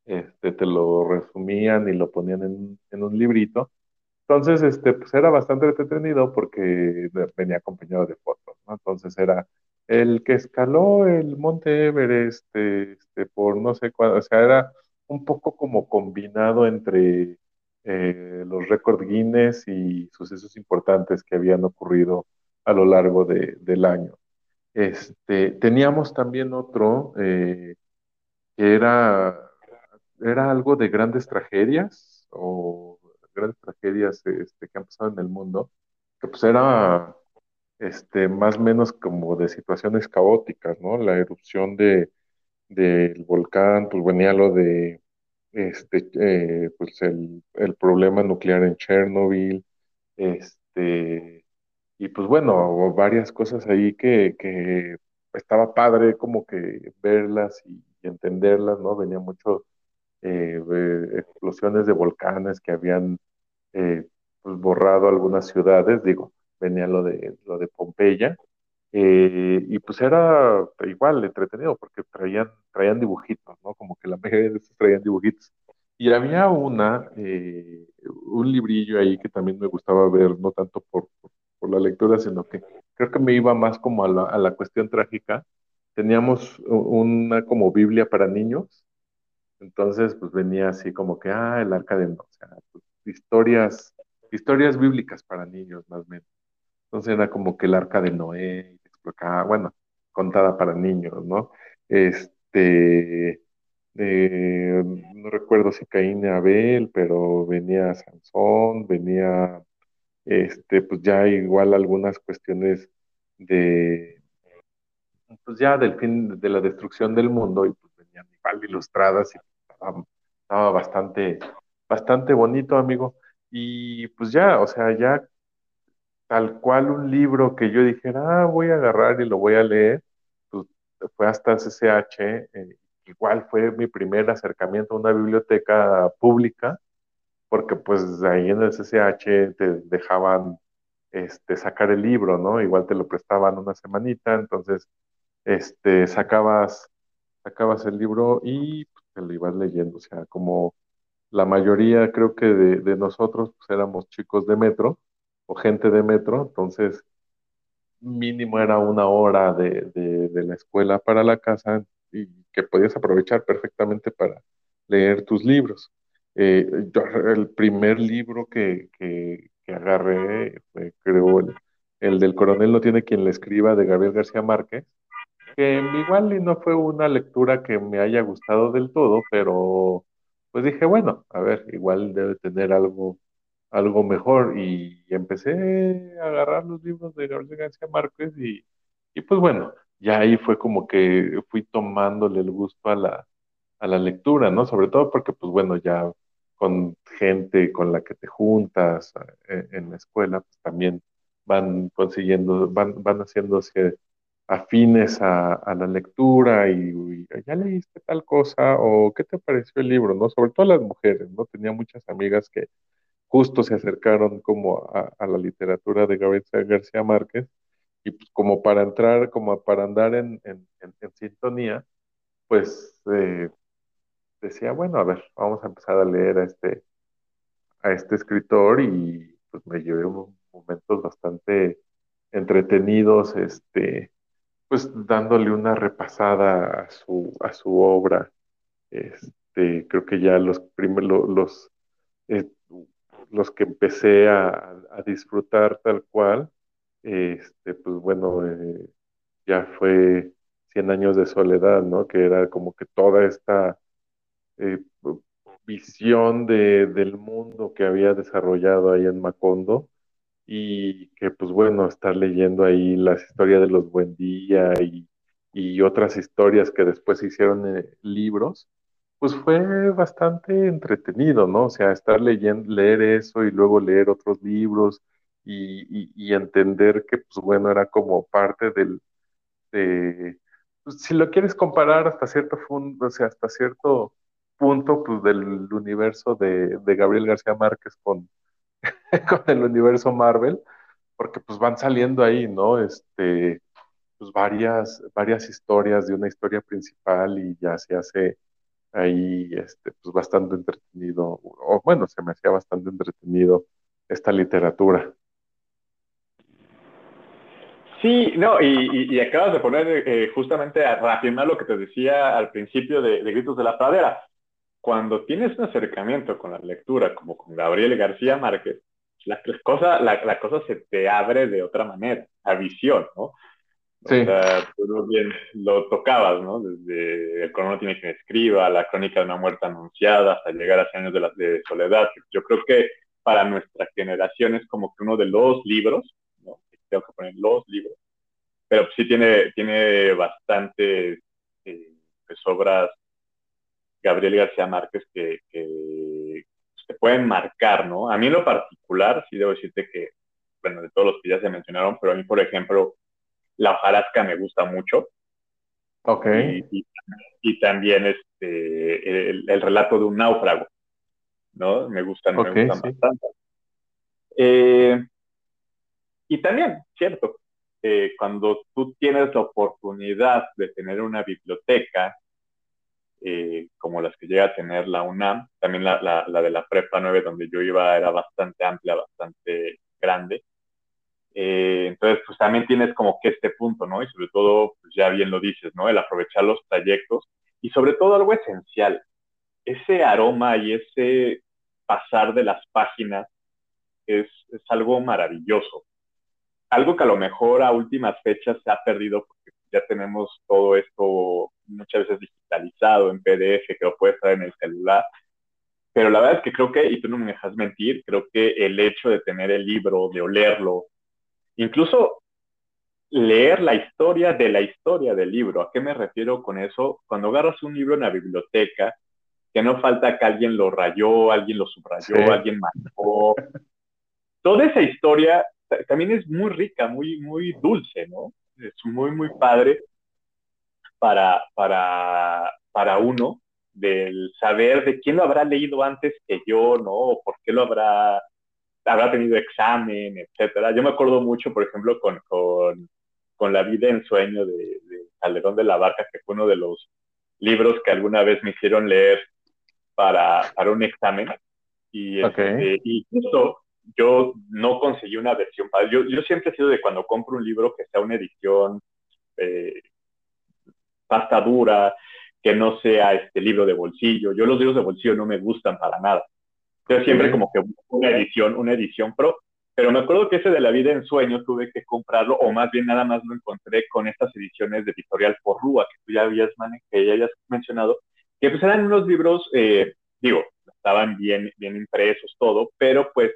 Este, te lo resumían y lo ponían en, en un librito. Entonces, este, pues era bastante entretenido porque venía acompañado de fotos. Entonces era el que escaló el monte Everest, este, este por no sé cuándo, o sea, era un poco como combinado entre eh, los récords Guinness y sucesos importantes que habían ocurrido a lo largo del año. Este, teníamos también otro eh, que era, era algo de grandes tragedias o grandes tragedias este, que han pasado en el mundo, que pues era este, más o menos como de situaciones caóticas, ¿no? La erupción de, del volcán, pues venía lo de este, eh, pues el, el, problema nuclear en Chernobyl, este, y pues bueno, varias cosas ahí que, que estaba padre como que verlas y, entenderlas, ¿no? Venía mucho eh, explosiones de volcanes que habían eh, pues borrado algunas ciudades, digo, venía lo de, lo de Pompeya, eh, y pues era igual entretenido porque traían, traían dibujitos, ¿no? Como que la mayoría de estos traían dibujitos. Y había una, eh, un librillo ahí que también me gustaba ver, no tanto por, por, la lectura, sino que creo que me iba más como a la, a la cuestión trágica. Teníamos una como Biblia para niños, entonces pues venía así como que, ah, el arca de, o sea, pues, historias, historias bíblicas para niños más o menos. Entonces era como que el arca de Noé, bueno, contada para niños, ¿no? Este, eh, no recuerdo si Caín y Abel, pero venía Sansón, venía este, pues ya igual algunas cuestiones de, pues ya del fin de la destrucción del mundo y pues venían igual ilustradas y estaba, estaba bastante, bastante bonito, amigo. Y pues ya, o sea, ya tal cual un libro que yo dijera, ah, voy a agarrar y lo voy a leer, pues fue hasta CCH, eh, igual fue mi primer acercamiento a una biblioteca pública, porque pues ahí en el CCH te dejaban este, sacar el libro, ¿no? Igual te lo prestaban una semanita, entonces este, sacabas, sacabas el libro y pues, te lo ibas leyendo, o sea, como la mayoría creo que de, nosotros pues, éramos chicos de metro o gente de metro, entonces mínimo era una hora de, de, la escuela para la casa y que podías aprovechar perfectamente para leer tus libros. Eh, yo, el primer libro que, que, agarré creo, el, el, del coronel no tiene quien le escriba de Gabriel García Márquez, que igual no fue una lectura que me haya gustado del todo, pero pues dije, bueno, a ver, igual debe tener algo, algo mejor y empecé a agarrar los libros de Gabriel García Márquez y, y pues bueno, ya ahí fue como que fui tomándole el gusto a la, a la lectura, ¿no? Sobre todo porque pues bueno, ya con gente con la que te juntas en, en la escuela, pues también van consiguiendo, van, van haciéndose afines a, a la lectura y, y, ya leíste tal cosa o qué te pareció el libro, ¿no? Sobre todo las mujeres, ¿no? Tenía muchas amigas que justo se acercaron como a, la literatura de Gabriel García Márquez y pues como para entrar, como para andar en sintonía, pues eh, decía, bueno, a ver, vamos a empezar a leer a este, a este escritor y pues me llevé momentos bastante entretenidos, este, pues dándole una repasada a su, a su obra. Este, creo que ya los primeros, los, eh, los que empecé a, disfrutar tal cual, este, pues bueno, eh, ya fue Cien años de soledad, ¿no? Que era como que toda esta eh, visión de, del mundo que había desarrollado ahí en Macondo y que pues bueno, estar leyendo ahí las historias de los Buendía y, y otras historias que después se hicieron en libros, pues fue bastante entretenido, ¿no? O sea, estar leyendo, leer eso y luego leer otros libros y, entender que pues bueno, era como parte del, de, pues, si lo quieres comparar hasta cierto o sea, hasta cierto punto, pues del universo de, de Gabriel García Márquez con, (laughs) con el universo Marvel, porque pues van saliendo ahí, ¿no? Este, pues varias, varias historias de una historia principal y ya se hace ahí, este, pues bastante entretenido, o bueno, se me hacía bastante entretenido esta literatura. Sí, no, y, y, y acabas de poner eh, justamente a reafirmar lo que te decía al principio de, de Gritos de la Pradera cuando tienes un acercamiento con la lectura, como con Gabriel García Márquez, la cosa, la, la cosa se te abre de otra manera, a visión, ¿no? Sea, tú bien lo tocabas, ¿no? Desde El colono tiene quien escriba, La crónica de una muerte anunciada, hasta llegar a 100 años de, la, soledad. Yo creo que para nuestra generación es como que uno de los libros, ¿no? Tengo que poner los libros, pero sí tiene, tiene bastantes eh, pues, obras Gabriel García Márquez que, que se pueden marcar, ¿no? A mí en lo particular, sí debo decirte que, bueno, de todos los que ya se mencionaron, pero a mí, por ejemplo, La hojarasca me gusta mucho. Ok. Y, y, y también este, el, el, relato de un náufrago, ¿no? Me gustan, okay, me gustan sí. bastante. Eh, y también, cierto, eh, cuando tú tienes la oportunidad de tener una biblioteca eh, como las que llega a tener la UNAM. También la, la, la, de la Prepa 9, donde yo iba, era bastante amplia, bastante grande. Eh, entonces, pues también tienes como que este punto, ¿no? Y sobre todo, pues ya bien lo dices, ¿no? El aprovechar los trayectos y sobre todo algo esencial, ese aroma y ese pasar de las páginas es, es algo maravilloso. Algo que a lo mejor a últimas fechas se ha perdido porque ya tenemos todo esto muchas veces digitalizado en PDF que lo puedes traer en el celular. pero la verdad es que creo que, y tú no me dejas mentir, creo que el hecho de tener el libro, de olerlo, incluso leer la historia de la historia del libro. ¿A qué me refiero con eso? Cuando agarras un libro en la biblioteca, que no falta que alguien lo rayó, alguien lo subrayó, alguien marcó. Toda esa historia también es muy rica, muy, muy dulce, ¿no? Es muy, muy padre para, para, para uno del saber de quién lo habrá leído antes que yo, ¿no? O por qué lo habrá, habrá tenido examen, etcétera. Yo me acuerdo mucho, por ejemplo, con, con, con La vida en sueño de, de, Calderón de la Barca, que fue uno de los libros que alguna vez me hicieron leer para, para un examen. Y, este, y justo yo no conseguí una versión. Yo, yo siempre he sido de cuando compro un libro que sea una edición eh, pasta dura, que no sea este libro de bolsillo. Yo los libros de bolsillo no me gustan para nada. Yo siempre como que una edición, una edición pro. Pero me acuerdo que ese de la vida en sueño tuve que comprarlo, o más bien nada más lo encontré con estas ediciones de Editorial Porrúa, que tú ya habías, que ya habías mencionado, que pues eran unos libros, eh, digo, estaban bien, bien impresos todo, pero pues,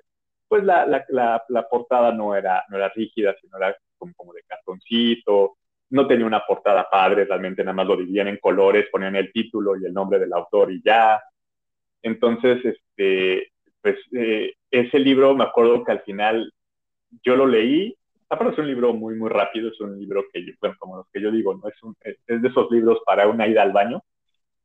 pues la, la, la, portada no era, no era rígida, sino era como, como de cartoncito, no tenía una portada padre, realmente nada más lo dividían en colores, ponían el título y el nombre del autor y ya. Entonces, este, pues eh, ese libro me acuerdo que al final yo lo leí, aparte es un libro muy, muy rápido, es un libro que yo, bueno, como los que yo digo, ¿no? Es, un, es de esos libros para una ida al baño.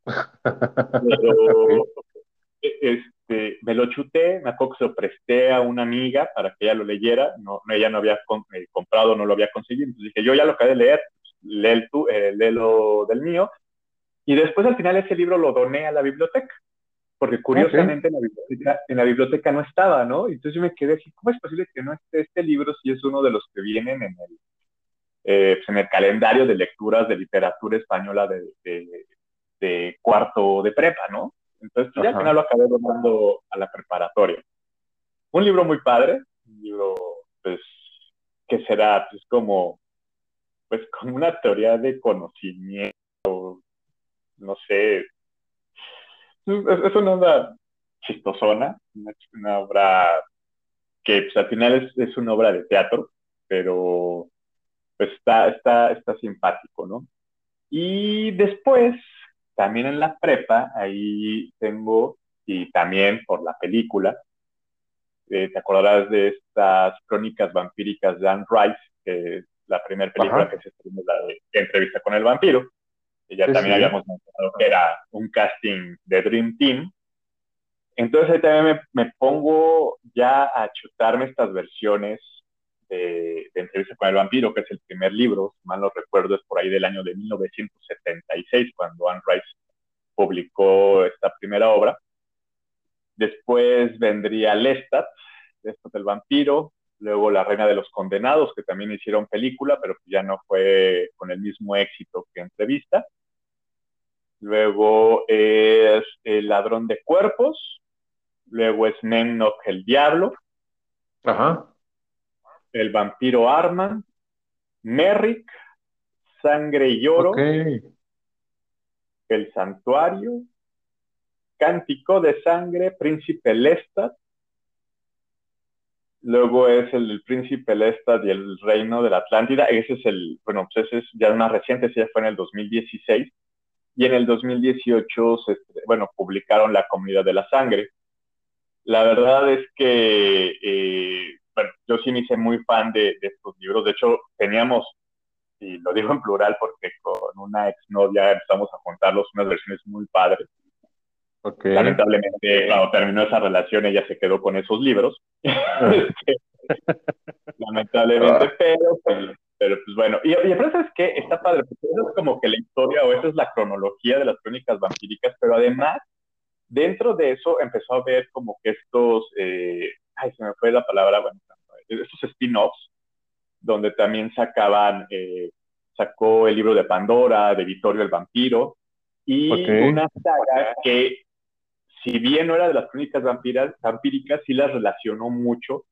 Pero (laughs) este, me lo chuté, me acuerdo que se lo presté a una amiga para que ella lo leyera, no, ella no había eh, comprado, no lo había conseguido, entonces dije, yo ya lo acabé de leer, lee, tú, eh, lo del mío. Y después al final ese libro lo doné a la biblioteca, porque curiosamente en, la biblioteca, en la biblioteca no estaba, ¿no? Entonces yo me quedé así, ¿cómo es posible que no esté este libro si es uno de los que vienen en el, eh, pues en el calendario de lecturas de literatura española de, de, cuarto de prepa, ¿no? Entonces pues, ya al final lo acabé donando a la preparatoria. Un libro muy padre, un libro, pues, que será, pues, como pues como una teoría de conocimiento, no sé, es, una obra chistosona, una, obra que pues, al final es, una obra de teatro, pero pues está, está, está simpático, ¿no? Y después, también en la prepa, ahí tengo, y también por la película, eh, te acordarás de estas crónicas vampíricas de Anne Rice, que la primera película que se estrenó, la de Entrevista con el vampiro, que ya también habíamos mencionado que era un casting de Dream Team. Entonces ahí también me, pongo ya a chutarme estas versiones de, Entrevista con el vampiro, que es el primer libro, si mal no recuerdo, es por ahí del año de 1976, cuando Anne Rice publicó esta primera obra. Después vendría Lestat, Lestat el vampiro, luego La Reina de los Condenados, que también hicieron película, pero ya no fue con el mismo éxito que entrevista. Luego es El Ladrón de Cuerpos, luego es Memnoch el Diablo, Ajá. El Vampiro Arman, Merrick, Sangre y Lloro, El Santuario, Cántico de Sangre, Príncipe Lestat, Luego es el, Príncipe Lestat y el Reino de la Atlántida. Ese es el, bueno, pues ese es ya más reciente, ese ya fue en el 2016. Y en el 2018, se, bueno, publicaron La Comunidad de la Sangre. La verdad es que, eh, bueno, yo sí me hice muy fan de, de, estos libros. De hecho, teníamos, y lo digo en plural porque con una exnovia empezamos a juntarlos, unas versiones muy padres. Lamentablemente, cuando terminó esa relación, ella se quedó con esos libros. (laughs) Lamentablemente, pero, pues, pero pues bueno. Y, y eso es que está padre, porque eso es como que la historia o esa es la cronología de las crónicas vampíricas, pero además, dentro de eso empezó a ver como que estos, eh, ay, se me fue la palabra, bueno, estos spin-offs, donde también sacaban, eh, sacó el libro de Pandora, de Vittorio el vampiro, y una saga que si bien no era de las crónicas vampiras, vampíricas, sí las relacionó mucho,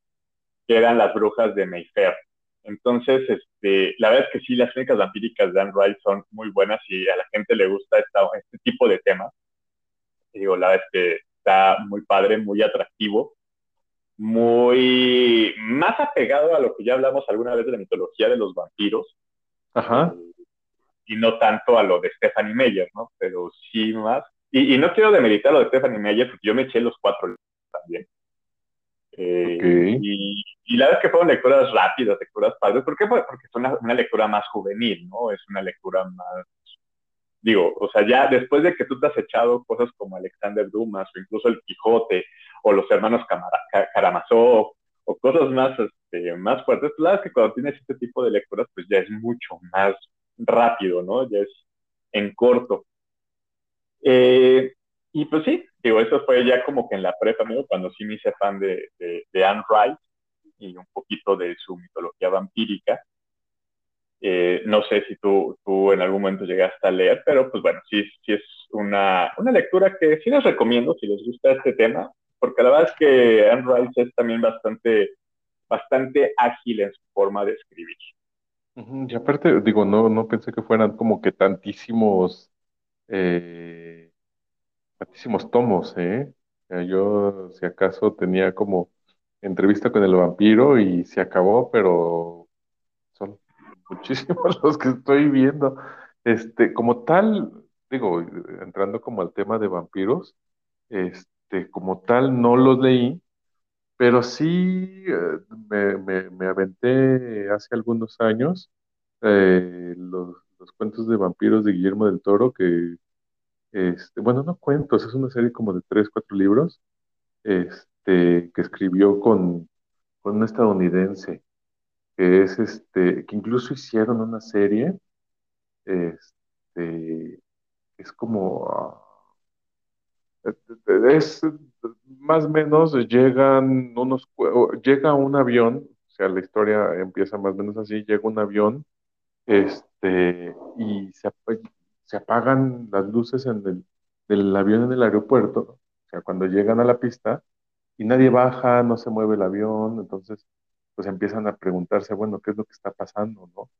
que eran las brujas de Mayfair. Entonces, este, la verdad es que sí, las crónicas vampíricas de Anne Rice son muy buenas y a la gente le gusta esta, este tipo de temas. Y digo, la verdad es que está muy padre, muy atractivo, muy más apegado a lo que ya hablamos alguna vez de la mitología de los vampiros. Ajá. Y no tanto a lo de Stephanie Meyer, ¿no? Pero sí más. Y, y no quiero demeritar lo de Stephanie Meyer, porque yo me eché los cuatro libros también. Eh, y, y la verdad es que fueron lecturas rápidas, lecturas padres. ¿Por qué? Porque es una, una lectura más juvenil, ¿no? Es una lectura más digo, o sea, ya después de que tú te has echado cosas como Alexander Dumas o incluso El Quijote o los hermanos Camara- Karamazov o cosas más, este, más fuertes, pues la verdad es que cuando tienes este tipo de lecturas, pues ya es mucho más rápido, ¿no? Ya es en corto. Eh, y pues sí, digo, eso fue ya como que en la prepa, cuando sí me hice fan de, de, Anne Rice y un poquito de su mitología vampírica. Eh, no sé si tú, tú en algún momento llegaste a leer, pero pues bueno, sí, sí es una, una lectura que sí les recomiendo si les gusta este tema, porque la verdad es que Anne Rice es también bastante, bastante ágil en su forma de escribir. Y aparte, digo, no, no pensé que fueran como que tantísimos, eh, tantísimos tomos, ¿eh? O sea, yo, si acaso, tenía como entrevista con el vampiro y se acabó, pero son (laughs) muchísimos (laughs) los que estoy viendo. Este, como tal, digo, entrando como al tema de vampiros, este, como tal no los leí, pero sí eh, me, me, me aventé hace algunos años eh, los, los cuentos de vampiros de Guillermo del Toro, que, este, bueno, no cuentos, es una serie como de tres, cuatro libros, este, que escribió con, con un estadounidense, que es este, que incluso hicieron una serie, este, es como, ah, es más o menos llegan unos, llega un avión, o sea, la historia empieza más o menos así, llega un avión, este, y se, se apagan las luces en el, del avión en el aeropuerto, o sea, cuando llegan a la pista, y nadie baja, no se mueve el avión, entonces, pues empiezan a preguntarse, bueno, ¿qué es lo que está pasando, no?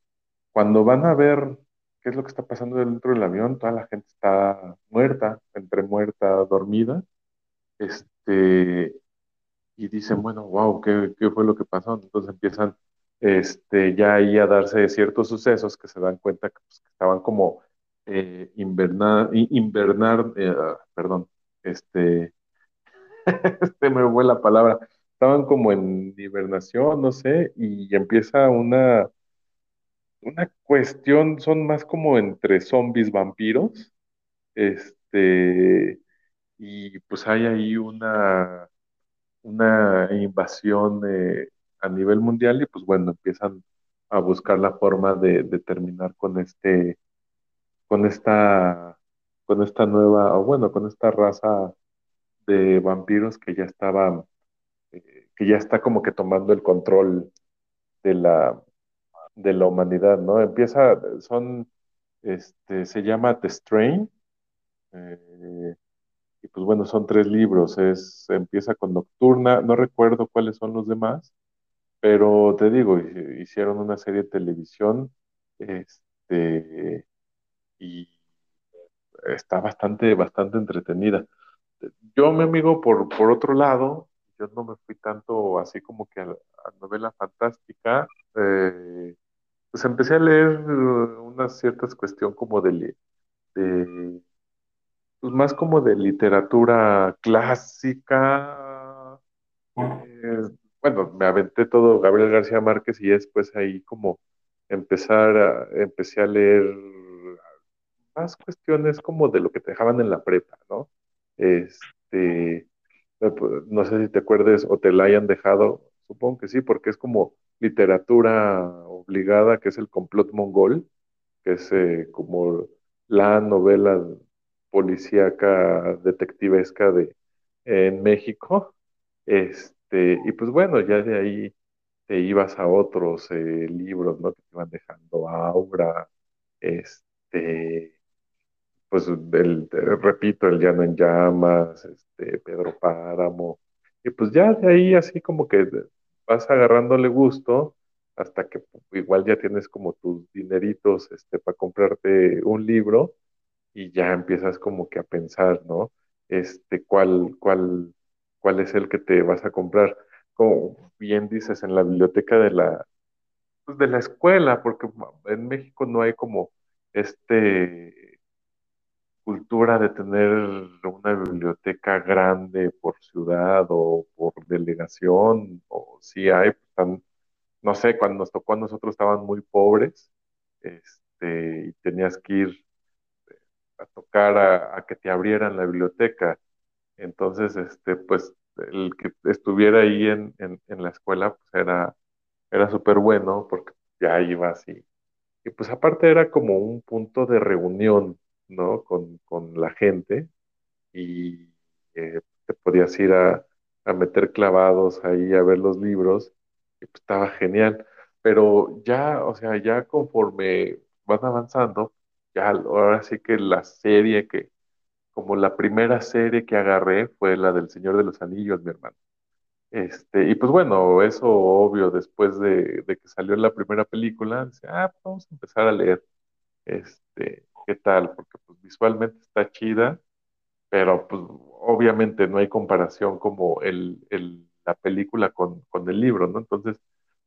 Cuando van a ver qué es lo que está pasando dentro del avión, toda la gente está muerta, entre muerta, dormida, este, y dicen, bueno, wow, ¿qué, qué fue lo que pasó? Entonces empiezan este, ya ahí a darse ciertos sucesos que se dan cuenta que, pues, estaban como eh, invernar, eh, ah, perdón, este, (laughs) este me fue la palabra, estaban como en hibernación, no sé, y empieza una, una cuestión, son más como entre zombies, vampiros, este, y pues hay ahí una una invasión eh, a nivel mundial y pues bueno, empiezan a buscar la forma de, terminar con este, con esta, con esta nueva, o bueno, con esta raza de vampiros que ya estaba, eh, que ya está como que tomando el control de la, de la humanidad, ¿no? Empieza, son, este, se llama The Strain, eh, y pues bueno, son tres libros, es, empieza con Nocturna, no recuerdo cuáles son los demás, Pero te digo, hi- hicieron una serie de televisión, este, y está bastante, bastante entretenida. Yo, mi amigo, por, por otro lado, yo no me fui tanto así como que a, a novela fantástica. eh, pues empecé a leer eh, unas ciertas cuestiones como de, de, pues más como de literatura clásica, eh, bueno, me aventé todo Gabriel García Márquez y después ahí como empezar a, empecé a leer más cuestiones como de lo que te dejaban en la prepa, ¿no? Este, pues, no sé si te acuerdes o te la hayan dejado, supongo que sí, porque es como literatura obligada, que es el complot mongol, que es eh, como la novela policíaca detectivesca de en México. Este, y pues bueno, ya de ahí te ibas a otros eh, libros, ¿no? Que te iban dejando Aura, este, pues el, repito, El Llano en Llamas, este, Pedro Páramo, y pues ya de ahí así como que vas agarrándole gusto hasta que igual ya tienes como tus dineritos, este, para comprarte un libro y ya empiezas como que a pensar, ¿no? este, cuál, cuál, cuál es el que te vas a comprar. Como bien dices, en la biblioteca de la, pues, de la escuela, porque en México no hay como este cultura de tener una biblioteca grande por ciudad o por delegación, o si hay, pues, tan- no sé, cuando nos tocó a nosotros estaban muy pobres, este, y tenías que ir a tocar a, a que te abrieran la biblioteca. Entonces, este, pues el que estuviera ahí en, en, la escuela, pues era, era súper bueno porque ya ibas y, y pues aparte era como un punto de reunión, ¿no? Con, con la gente y eh, te podías ir a, a meter clavados ahí a ver los libros y pues estaba genial. Pero ya, o sea, ya conforme van avanzando, ya ahora sí que la serie que, como la primera serie que agarré fue la del Señor de los Anillos, mi hermano. Este, y pues bueno, eso obvio, después de, de que salió la primera película, dice, ah, pues vamos a empezar a leer. Este, ¿qué tal? Porque pues visualmente está chida pero pues obviamente no hay comparación como el, el- la película con, con el libro, ¿no? Entonces,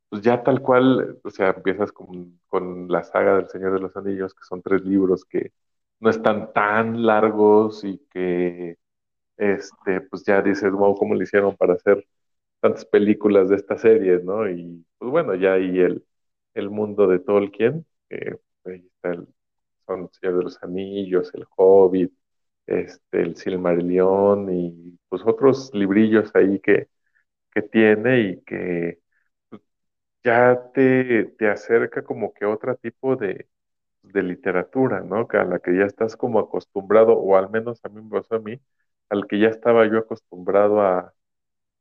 pues ya tal cual, o sea, empiezas con, con la saga del Señor de los Anillos, que son tres libros que no están tan largos y que, este, pues ya dices, wow, ¿cómo le hicieron para hacer tantas películas de esta serie, ¿no? Y pues bueno, ya ahí el, el mundo de Tolkien, que ahí está el, son el Señor de los Anillos, el Hobbit, este, el Silmarillion y pues otros librillos ahí que, que tiene y que pues, ya te, te acerca como que a otro tipo de, de literatura, ¿no? A la que ya estás como acostumbrado, o al menos a mí me pasó a mí, al que ya estaba yo acostumbrado a,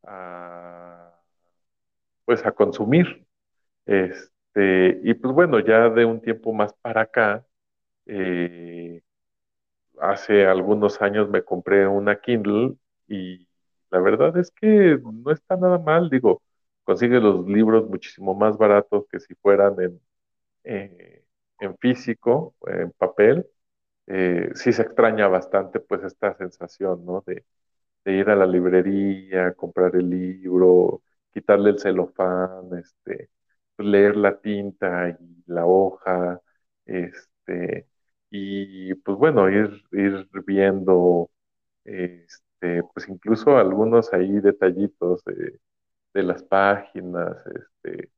a, pues a consumir. Este, y pues bueno, ya de un tiempo más para acá, eh, hace algunos años me compré una Kindle y la verdad es que no está nada mal, digo, consigue los libros muchísimo más baratos que si fueran en, eh, en físico, en papel. Eh, sí se extraña bastante pues esta sensación, ¿no? De, ir a la librería, comprar el libro, quitarle el celofán, este, leer la tinta y la hoja, este, y pues bueno, ir, ir viendo, este, pues incluso algunos ahí detallitos de, de las páginas, este,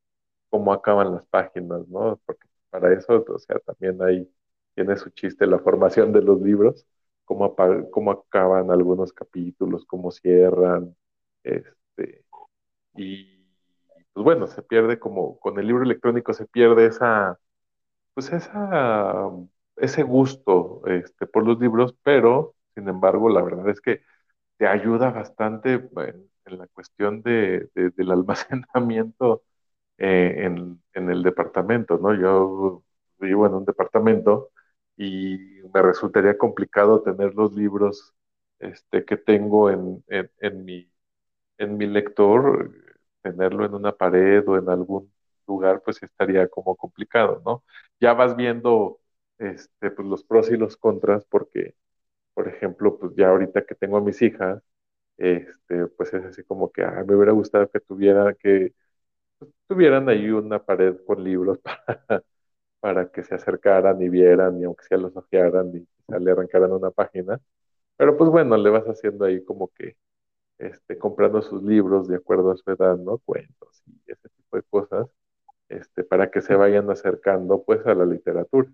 cómo acaban las páginas, ¿no? Porque para eso, o sea, también ahí tiene su chiste la formación de los libros, cómo, cómo acaban algunos capítulos, cómo cierran, este, y pues bueno, se pierde como, con el libro electrónico se pierde esa, pues esa, ese gusto, este, por los libros, pero, sin embargo, la verdad es que te ayuda bastante en, en la cuestión de, de- del (laughs) almacenamiento eh, en, en el departamento, ¿no? Yo vivo en un departamento y me resultaría complicado tener los libros este, que tengo en, en, en mi, en mi lector, tenerlo en una pared o en algún lugar, pues estaría como complicado, ¿no? Ya vas viendo este, pues, los pros y los contras porque, por ejemplo, pues ya ahorita que tengo a mis hijas, este, pues es así como que ah, me hubiera gustado que tuviera que tuvieran ahí una pared con libros (laughs) para, para que se acercaran y vieran y aunque sea los ojearan y quizá le arrancaran una página. Pero pues bueno, le vas haciendo ahí como que este, comprando sus libros de acuerdo a su edad, ¿no? Cuentos y ese tipo de cosas, este, para que se vayan acercando pues a la literatura.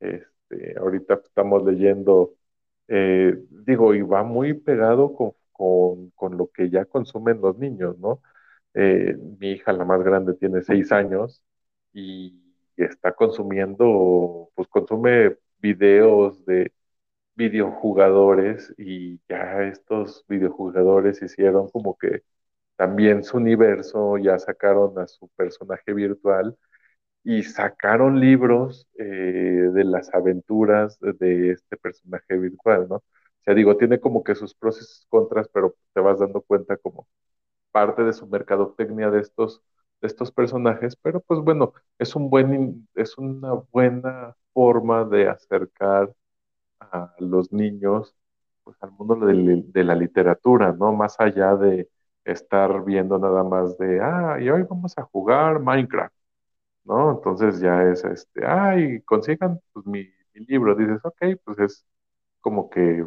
Este, ahorita estamos leyendo, eh, digo, y va muy pegado con, con, con lo que ya consumen los niños, ¿no? Eh, mi hija, la más grande, tiene seis años y está consumiendo, pues consume videos de videojugadores y ya estos videojugadores hicieron como que también su universo, ya sacaron a su personaje virtual y sacaron libros eh, de las aventuras de este personaje virtual, ¿no? O sea, digo, tiene como que sus pros y sus contras, pero te vas dando cuenta como parte de su mercadotecnia de estos, de estos personajes, pero pues bueno, es un buen, es una buena forma de acercar a los niños pues, al mundo de, la literatura, ¿no? Más allá de estar viendo nada más de, ah, y hoy vamos a jugar Minecraft, ¿no? Entonces ya es, este, ay, consigan pues, mi, mi libro, dices, ok, pues es como que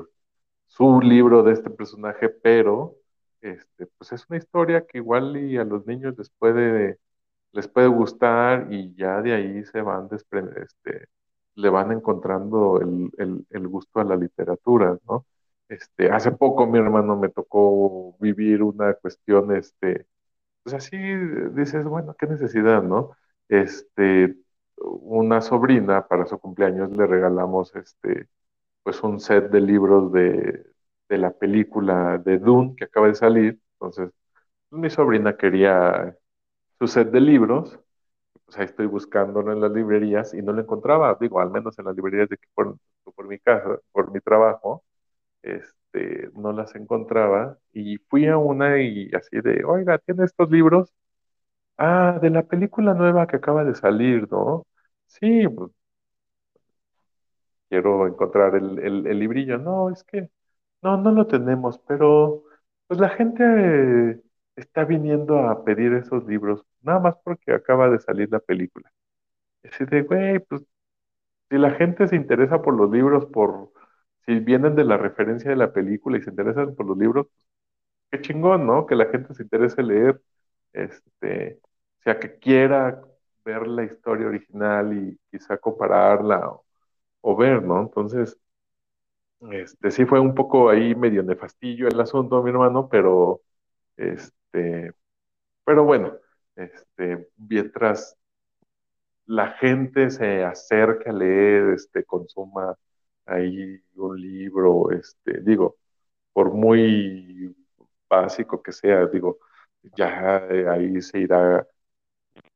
su libro de este personaje, pero este, pues es una historia que igual a los niños les puede, les puede gustar y ya de ahí se van este, le van encontrando el, gusto a la literatura, ¿no? Este, hace poco mi hermano me tocó vivir una cuestión, este, pues así dices, bueno, qué necesidad, ¿no? Este, una sobrina para su cumpleaños le regalamos este, pues un set de libros de, de la película de Dune que acaba de salir. Entonces, mi sobrina quería su set de libros, pues ahí estoy buscándolo en las librerías y no lo encontraba, digo, al menos en las librerías de por, mi casa, por mi trabajo, este, no las encontraba y fui a una y así de, oiga, ¿tiene estos libros? Ah, de la película nueva que acaba de salir, ¿no? Sí, pues, quiero encontrar el, el, librillo. No, es que no, no lo tenemos, pero pues la gente está viniendo a pedir esos libros, nada más porque acaba de salir la película. Así güey, pues si la gente se interesa por los libros, por si vienen de la referencia de la película y se interesan por los libros, qué chingón, ¿no? Que la gente se interese leer, este, o sea, que quiera ver la historia original y quizá compararla o, ver, ¿no? Entonces, este, sí fue un poco ahí medio nefastillo el asunto, mi hermano, pero, este, pero bueno, este, mientras la gente se acerca a leer, este, consuma ahí un libro, este, digo, por muy básico que sea, digo, ya ahí se irá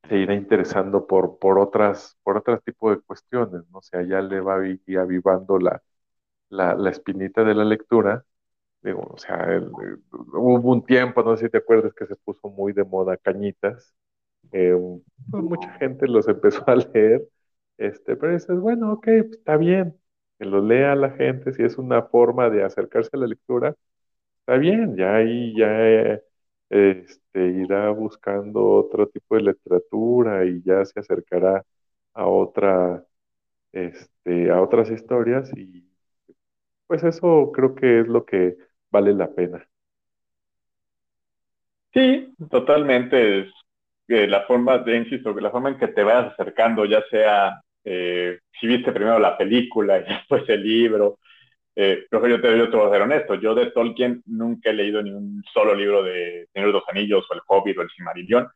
se irá interesando por, por otras, por otros tipos de cuestiones, ¿no? O sea, ya le va avivando la, la, la espinita de la lectura. Digo, o sea, hubo un tiempo, no sé si te acuerdas, que se puso muy de moda Cañitas. Eh, pues mucha gente los empezó a leer, este, pero dices, bueno, ok, pues está bien, que lo lea la gente, si es una forma de acercarse a la lectura, está bien, ya ahí ya este, irá buscando otro tipo de literatura y ya se acercará a otra, este, a otras historias y pues eso creo que es lo que vale la pena. Sí, totalmente. Es la forma, de, insisto, la forma en que te vayas acercando, ya sea eh, si viste primero la película y (laughs) después el libro, eh, pero yo te, yo te voy a ser honesto, yo de Tolkien nunca he leído ni un solo libro de Señor de los Anillos o El Hobbit o El Silmarillion.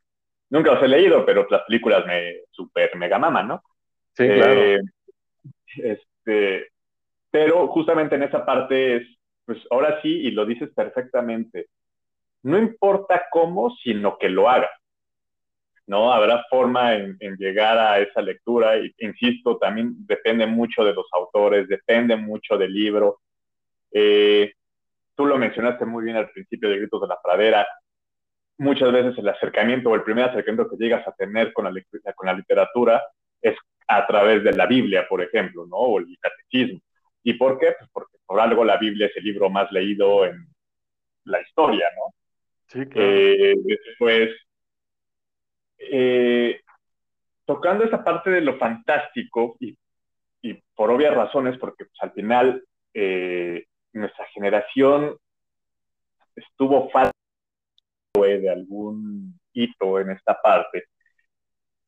Nunca los he leído, pero las películas me super mega maman, ¿no? Sí, claro. Eh, este, pero justamente en esa parte es, pues ahora sí, y lo dices perfectamente, no importa cómo, sino que lo hagas. ¿no? Habrá forma en, llegar a esa lectura, insisto, también depende mucho de los autores, depende mucho del libro. Eh, tú lo mencionaste muy bien al principio de Gritos de la Pradera, muchas veces el acercamiento o el primer acercamiento que llegas a tener con la, con la literatura es a través de la Biblia, por ejemplo, ¿no? O el catecismo. ¿Y por qué? Pues porque por algo la Biblia es el libro más leído en la historia, ¿no? Sí, claro. Eh, después, eh, tocando esa parte de lo fantástico y, por obvias razones, porque pues, al final eh, nuestra generación estuvo falta de algún hito en esta parte,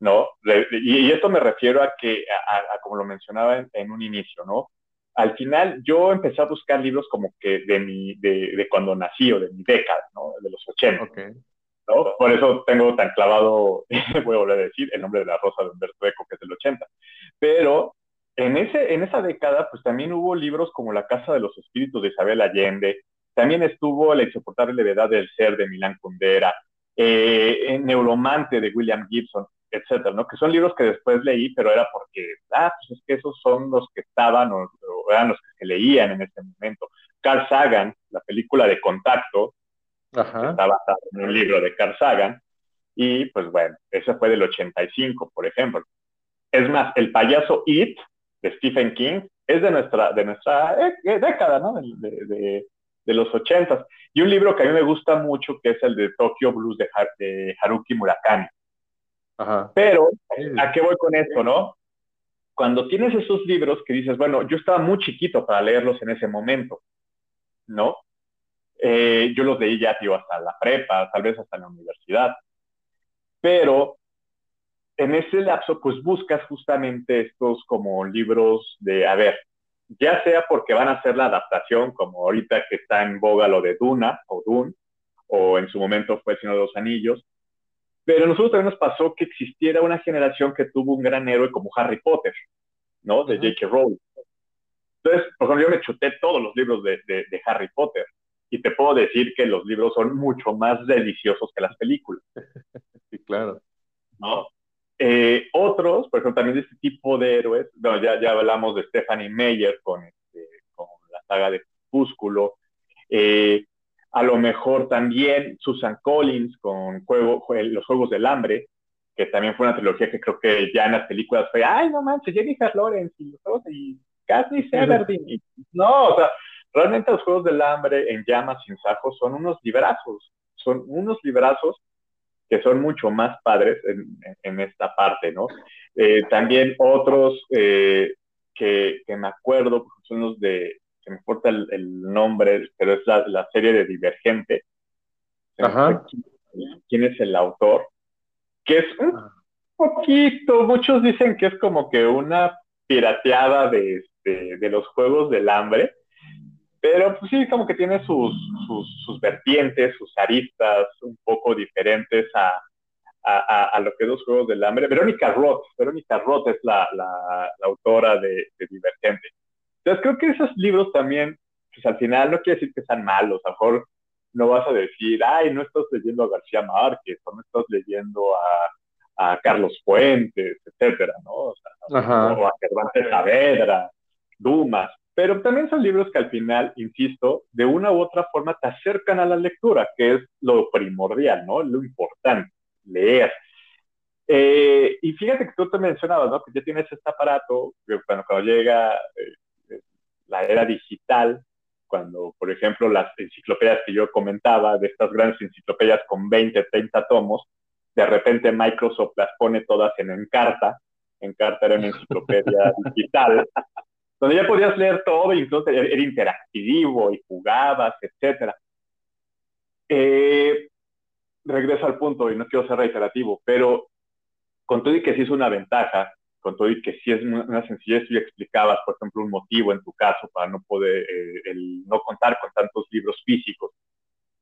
¿no? Y, esto me refiero a que, a, como lo mencionaba en, un inicio, ¿no? Al final yo empecé a buscar libros como que de, mi, de, cuando nací o de mi década, ¿no? De los 80. Por eso tengo tan clavado, (laughs) voy a volver a decir, el nombre de la rosa de Humberto Eco, que es del 80. Pero en, ese, en esa década, pues también hubo libros como La Casa de los Espíritus de Isabel Allende, también estuvo La insoportable levedad del ser de Milán Kundera, eh, Neuromante de William Gibson, etcétera, ¿no? Que son libros que después leí, pero era porque, ah, pues es que esos son los que estaban o, los que se leían en ese momento. Carl Sagan, la película de Contacto, está basado en un libro de Carl Sagan, y pues bueno, ese fue del 85, por ejemplo. Es más, el payaso It, de Stephen King, es de nuestra, de nuestra eh, eh, década, ¿no? De, de, de los ochentas. Y un libro que a mí me gusta mucho, que es el de Tokyo Blues de, de Haruki Murakami. Ajá. Pero, ¿a qué voy con esto, no? Cuando tienes esos libros que dices, bueno, yo estaba muy chiquito para leerlos en ese momento, ¿no? Eh, yo los leí ya, tío, hasta la prepa, tal vez hasta la universidad. Pero en ese lapso, pues buscas justamente estos como libros de, a ver, ya sea porque van a hacer la adaptación, como ahorita que está en boga lo de Duna o Dune, o en su momento fue Señor de los Anillos, pero a nosotros también nos pasó que existiera una generación que tuvo un gran héroe como Harry Potter, ¿no? De J.K. Rowling. Entonces, por ejemplo, yo me chuté todos los libros de, de, de, Harry Potter y te puedo decir que los libros son mucho más deliciosos que las películas. (laughs) Sí, claro. ¿No? Eh, otros, por ejemplo, también de este tipo de héroes, bueno, ya, ya hablamos de Stephanie Meyer con, este, con la saga de Crepúsculo, eh, a lo mejor también Susan Collins con juego, Los Juegos del Hambre, que también fue una trilogía que creo que ya en las películas fue, ay, no manches, Jennifer Lawrence y, y Katniss (laughs) Everdeen. no, o sea, realmente los Juegos del Hambre en llamas sin sajos son unos librazos, son unos librazos que son mucho más padres en, en esta parte, ¿no? Eh, también otros eh, que, que, me acuerdo son los de, se me importa el, el nombre, pero es la, la, serie de Divergente. Ajá. ¿Quién es el autor? Que es un ah. poquito, muchos dicen que es como que una pirateada de, este, de los Juegos del Hambre, pero pues sí, como que tiene sus, sus, sus vertientes, sus aristas un poco diferentes a, a, a, lo que es los Juegos del Hambre. Verónica Roth, Verónica Roth es la, la, la autora de, de, Divergente. Entonces creo que esos libros también, pues al final no quiere decir que sean malos, a lo mejor no vas a decir, ay, no estás leyendo a García Márquez, o no estás leyendo a, a Carlos Fuentes, etcétera, ¿no? O, sea, o a Cervantes Saavedra, Dumas, pero también son libros que al final, insisto, de una u otra forma te acercan a la lectura, que es lo primordial, ¿no? Lo importante, leer. Eh, y fíjate que tú te mencionabas, ¿no? Que ya tienes este aparato, que bueno, cuando llega eh, la era digital, cuando, por ejemplo, las enciclopedias que yo comentaba, de estas grandes enciclopedias con 20, 30 tomos, de repente Microsoft las pone todas en Encarta. Encarta era una enciclopedia (laughs) digital donde ya podías leer todo y entonces era interactivo y jugabas, etc. Eh, regreso al punto y no quiero ser reiterativo, pero con todo y que sí es una ventaja, con todo y que sí es una sencillez, tú explicabas, por ejemplo, un motivo en tu caso para no poder, eh, el no contar con tantos libros físicos,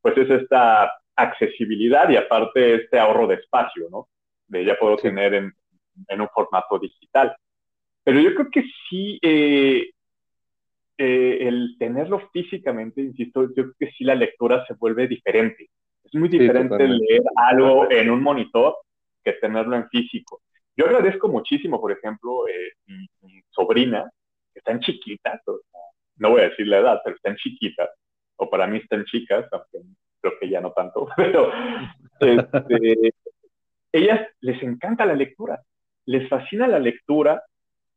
pues es esta accesibilidad y aparte este ahorro de espacio, ¿no? De ya puedo sí. tener en, en un formato digital. Pero yo creo que sí, eh, eh, el tenerlo físicamente, insisto, yo creo que sí la lectura se vuelve diferente. Es muy diferente sí, leer algo en un monitor que tenerlo en físico. Yo agradezco muchísimo, por ejemplo, eh, mi, sobrina, que están chiquitas, o sea, no voy a decir la edad, pero están chiquitas, o para mí están chicas, aunque creo que ya no tanto, (laughs) pero este, ellas les encanta la lectura, les fascina la lectura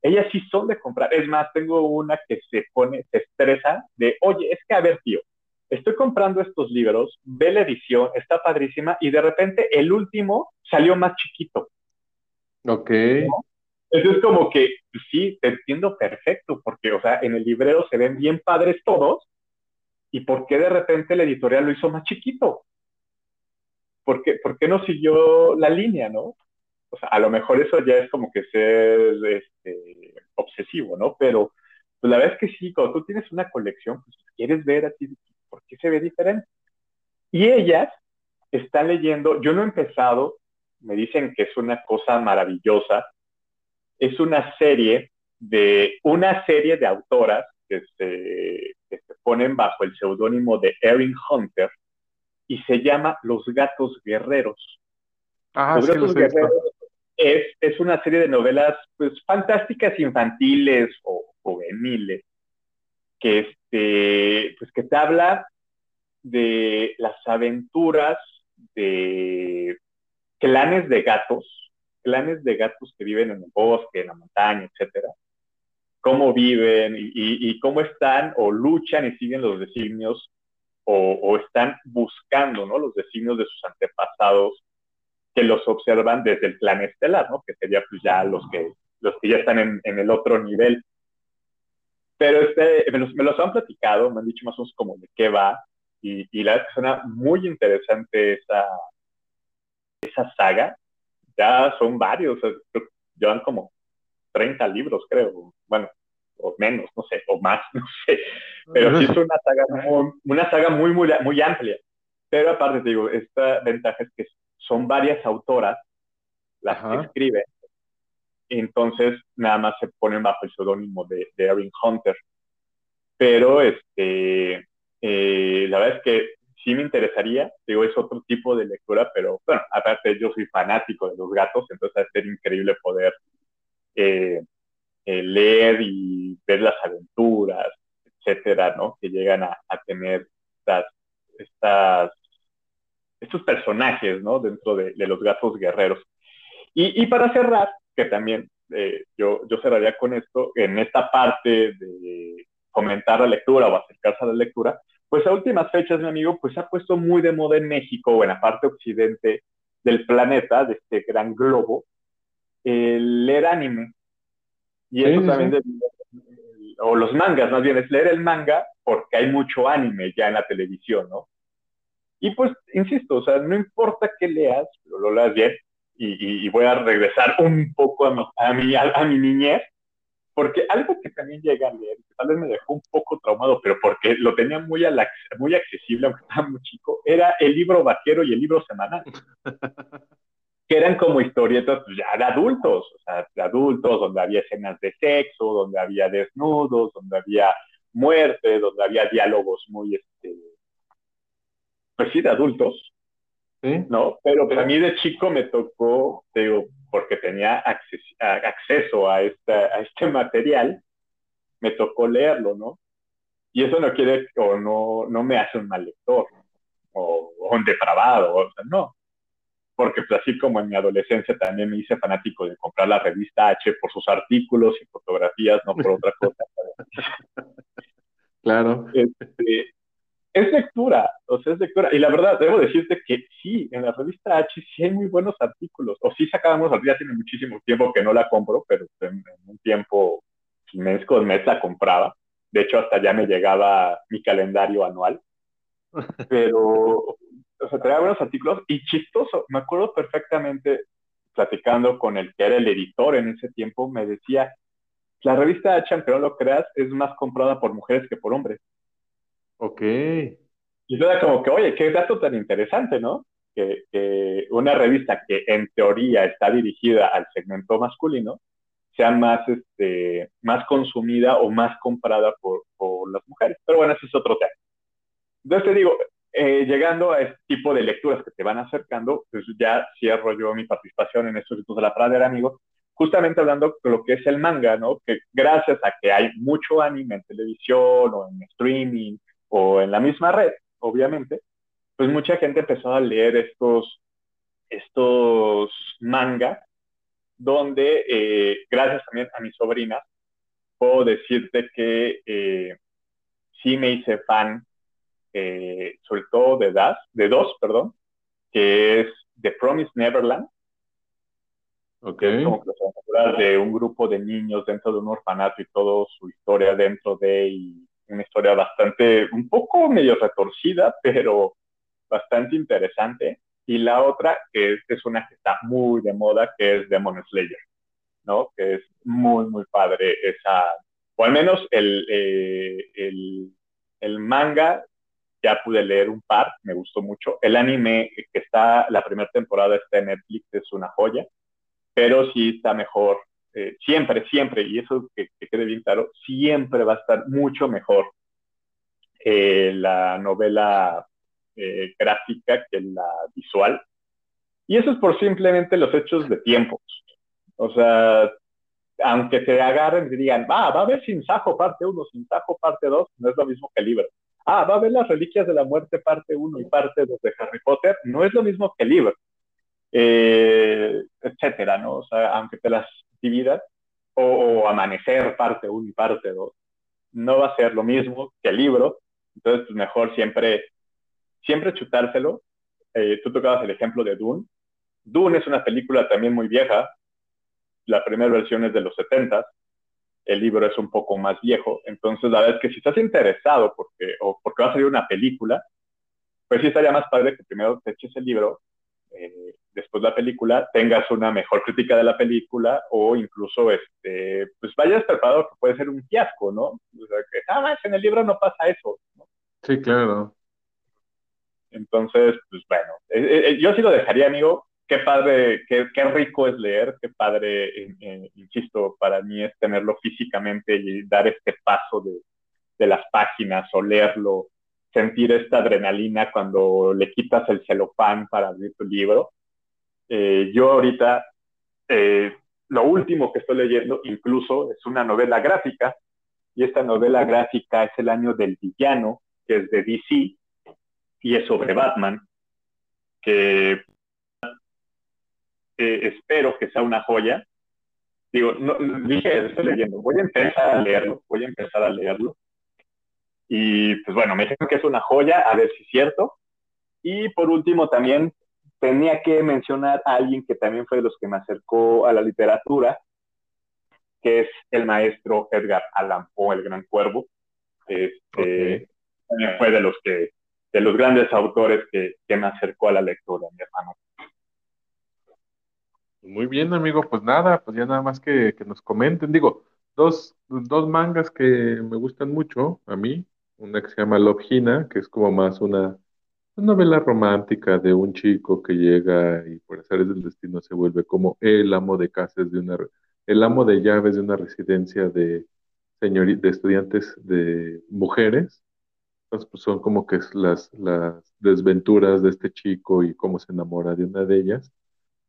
ellas sí son de comprar. Es más, tengo una que se pone, se estresa de, oye, es que a ver, tío, estoy comprando estos libros, ve la edición, está padrísima, y de repente el último salió más chiquito. Ok. ¿no? Entonces, como que pues sí, te entiendo perfecto, porque, o sea, en el librero se ven bien padres todos, ¿y por qué de repente la editorial lo hizo más chiquito? ¿Por qué, ¿Por qué no siguió la línea, no? O sea, a lo mejor eso ya es como que ser este, obsesivo, ¿no? Pero pues la verdad es que sí, cuando tú tienes una colección, pues quieres ver a ti por qué se ve diferente. Y ellas están leyendo, yo no he empezado, me dicen que es una cosa maravillosa, es una serie de, una serie de autoras que se, que se ponen bajo el seudónimo de Erin Hunter y se llama Los Gatos Guerreros. Ah, Los sí, Gatos Guerreros es, es, una serie de novelas pues, fantásticas infantiles o juveniles que, este, pues, que te habla de las aventuras de clanes de gatos, clanes de gatos que viven en el bosque, en la montaña, etcétera, cómo viven y, cómo están o luchan y siguen los designios o, están buscando ¿no? los designios de sus antepasados que los observan desde el plan estelar, ¿no? que sería pues ya los que, los que ya están en, el otro nivel. Pero este, me los, han platicado, me han dicho más o menos como de qué va, y, y la suena muy interesante esa, esa saga. Ya son varios, llevan como 30 libros, creo. Bueno, o menos, no sé, o más, (laughs) no sé. Pero sí es una saga muy, una saga muy, muy, muy amplia. Pero aparte, te digo, esta ventaja es que son varias autoras las que escriben. Entonces, nada más se ponen bajo el seudónimo de, de Erin Hunter. Pero, este, eh, la verdad es que sí me interesaría, digo, es otro tipo de lectura, pero bueno, aparte yo soy fanático de los gatos, entonces va a ser increíble poder eh, eh, leer y ver las aventuras, etcétera, ¿no? Que llegan a, tener estas, estas, estos personajes, ¿no? Dentro de, los gatos guerreros. Y, y, para cerrar, que también eh, yo, yo cerraría con esto, en esta parte de fomentar la lectura o acercarse a la lectura, pues a últimas fechas, mi amigo, pues se ha puesto muy de moda en México o en la parte occidente del planeta, de este gran globo, el leer anime. Y eso también, De, o los mangas, más bien, es leer el manga porque hay mucho anime ya en la televisión, ¿no? Y pues, insisto, o sea, no importa qué leas, pero lo leas bien, y, y, voy a regresar un poco a mi, a mi, a mi niñez, porque algo que también llega a leer, que tal vez me dejó un poco traumado, pero porque lo tenía muy, muy accesible, aunque estaba muy chico, era el libro vaquero y el libro semanal. (laughs) que eran como historietas pues, ya de adultos, o sea, de adultos, donde había escenas de sexo, donde había desnudos, donde había muerte, donde había diálogos muy, este, pues sí, de adultos, ¿Sí? ¿no? Pero para mí de chico me tocó, digo, porque tenía acceso a, esta, a este (laughs) material, me tocó leerlo, ¿no? Y eso no quiere, o no, no me hace un mal lector, o, un depravado, o sea, no. Porque pues, así como en mi adolescencia también me hice fanático de comprar la revista H por sus artículos y fotografías, no por otra cosa. (laughs) claro. Este, es lectura, o sea, es lectura. Y la verdad, debo decirte que sí, en la revista H sí hay muy buenos artículos. O sí sacábamos, ya tiene muchísimo tiempo que no la compro, pero en, un tiempo, mes con mes la compraba. De hecho, hasta ya me llegaba mi calendario anual. (laughs) Pero, o sea, traía buenos artículos y chistoso. Me acuerdo perfectamente platicando con el que era el editor en ese tiempo, me decía, la revista H, aunque no lo creas, es más comprada por mujeres que por hombres. Ok. Y era como que, oye, qué dato tan interesante, ¿no? Que, que, una revista que en teoría está dirigida al segmento masculino sea más, este, más consumida o más comprada por, por las mujeres. Pero bueno, ese es otro tema. Entonces te digo, eh, llegando a este tipo de lecturas que te van acercando, pues ya cierro yo mi participación en estos de la pradera, amigos, justamente hablando de lo que es el manga, ¿no? Que gracias a que hay mucho anime en televisión o en streaming o en la misma red, obviamente, pues mucha gente empezó a leer estos, estos mangas, donde eh, gracias también a mi sobrina, puedo decirte que eh, sí me hice fan, eh, sobre todo de, das, de dos, perdón, que es The Promise Neverland, Okay. Como que de un grupo de niños dentro de un orfanato y todo su historia dentro de y una historia bastante, un poco medio retorcida, pero bastante interesante. Y la otra, que es, una que está muy de moda, que es Demon Slayer, ¿no? Que es muy, muy padre esa, o al menos el, eh, el, el manga, ya pude leer un par, me gustó mucho. El anime que está, la primera temporada está en Netflix, es una joya, pero sí está mejor eh, siempre, siempre, y eso que, quede bien claro, siempre va a estar mucho mejor eh, la novela eh, gráfica que la visual. Y eso es por simplemente los hechos de tiempos. O sea, aunque te agarren y digan, ah, va a haber Sin Sajo parte 1, Sin Sajo parte 2, no es lo mismo que el libro. Ah, va a haber las Reliquias de la Muerte parte 1 y parte 2 de Harry Potter, no es lo mismo que el libro. etcétera, ¿no? O sea, aunque te las dividas, o, Amanecer parte 1 y parte 2, no va a ser lo mismo que el libro, entonces pues mejor siempre, siempre chutárselo. Eh, tú tocabas el ejemplo de Dune. Dune es una película también muy vieja, la primera versión es de los 70 el libro es un poco más viejo, entonces la verdad es que si estás interesado porque, o porque va a salir una película, pues sí estaría más padre que primero te eches el libro, eh, después la película, tengas una mejor crítica de la película o incluso este, pues vayas preparado que puede ser un fiasco, ¿no? O sea, que, ah, más en el libro no pasa eso, ¿no? Sí, claro. Entonces, pues bueno, eh, eh, yo sí lo dejaría, amigo, qué padre, qué, qué, rico es leer, qué padre, insisto, para mí es tenerlo físicamente y dar este paso de, de, las páginas o leerlo, sentir esta adrenalina cuando le quitas el celofán para abrir tu libro. Eh, yo ahorita, eh, lo último que estoy leyendo incluso es una novela gráfica, y esta novela gráfica es El año del villano, que es de DC, y es sobre Batman, que eh, espero que sea una joya. Digo, no, dije, estoy leyendo, voy a empezar a leerlo, voy a empezar a leerlo. Y pues bueno, me dijeron que es una joya, a ver si es cierto. Y por último también tenía que mencionar a alguien que también fue de los que me acercó a la literatura, que es el maestro Edgar Allan Poe, el Gran Cuervo. Este, También fue de los que, de los grandes autores que, que me acercó a la lectura, mi hermano. Muy bien, amigo, pues nada, pues ya nada más que, que nos comenten. Digo, dos, dos mangas que me gustan mucho a mí. Una que se llama Love Hina, que es como más una, novela romántica de un chico que llega y por azares del destino se vuelve como el amo de casas de una, el amo de llaves de una residencia de, de estudiantes de mujeres. Entonces, pues son como que las, las desventuras de este chico y cómo se enamora de una de ellas.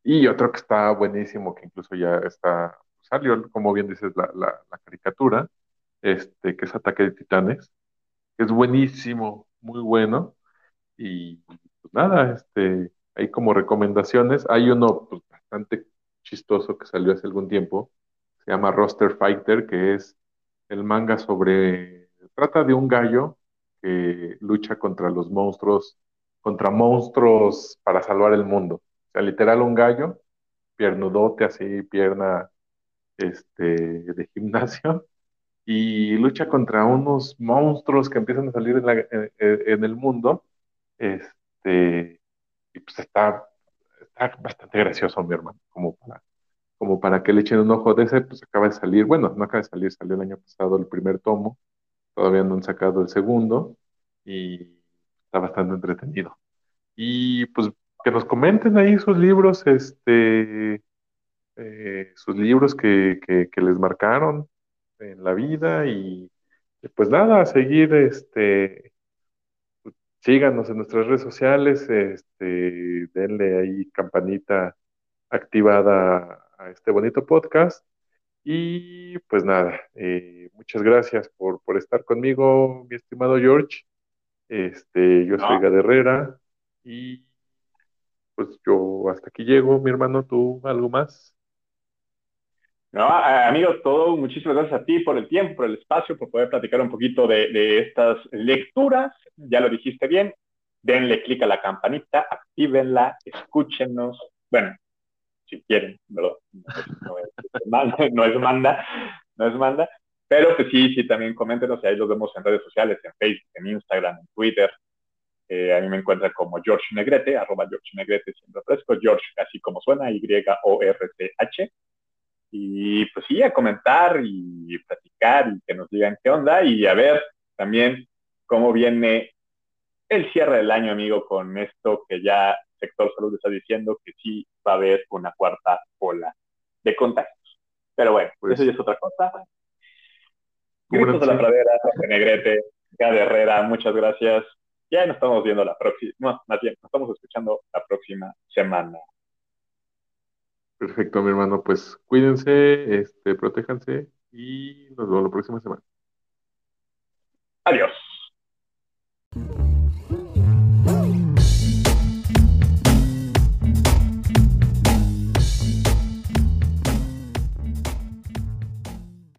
Y otro que está buenísimo, que incluso ya está, salió, como bien dices, la, la, caricatura, este, que es Ataque de Titanes, es buenísimo, muy bueno. Y pues nada, este, hay como recomendaciones. Hay uno pues, bastante chistoso que salió hace algún tiempo, se llama Roster Fighter, que es el manga sobre, trata de un gallo que lucha contra los monstruos, contra monstruos para salvar el mundo literal un gallo, piernudote así, pierna este, de gimnasio, y lucha contra unos monstruos que empiezan a salir en, el mundo. Este, y pues está, está bastante gracioso, mi hermano, como para, como para que le echen un ojo de ese, pues acaba de salir, bueno, no acaba de salir, salió el año pasado el primer tomo, todavía no han sacado el segundo, y está bastante entretenido. Y pues que nos comenten ahí sus libros, este, eh, sus libros que, les marcaron en la vida y pues nada, a seguir, este, síganos en nuestras redes sociales, este, denle ahí campanita activada a este bonito podcast. Y pues nada, eh, muchas gracias por, por, estar conmigo, mi estimado George. Este, yo soy Gad Herrera y pues yo hasta aquí llego, mi hermano, ¿tú algo más? No, amigo, todo, muchísimas gracias a ti por el tiempo, por el espacio, por poder platicar un poquito de, estas lecturas. Ya lo dijiste bien, denle clic a la campanita, actívenla, escúchenos. Bueno, si quieren, (laughs) No, es, manda, no es manda, pero que sí, sí, también coméntenos y ahí los vemos en redes sociales, en Facebook, en Instagram, en Twitter, eh, a mí me encuentran como George Negrete, arroba George Negrete siempre fresco, George así como suena, Y-O-R-T-H. Y pues sí, a comentar y platicar y que nos digan qué onda y a ver también cómo viene el cierre del año, amigo, con esto que ya sector salud está diciendo que sí va a haber una cuarta ola de contagios. Pero bueno, pues, eso ya es otra cosa. Gritos de la pradera, Negrete, Gade Herrera, muchas gracias ya nos estamos viendo la próxima, no, más bien, nos estamos escuchando la próxima semana. Perfecto, mi hermano, pues cuídense, este, protéjanse y nos vemos la próxima semana. Adiós.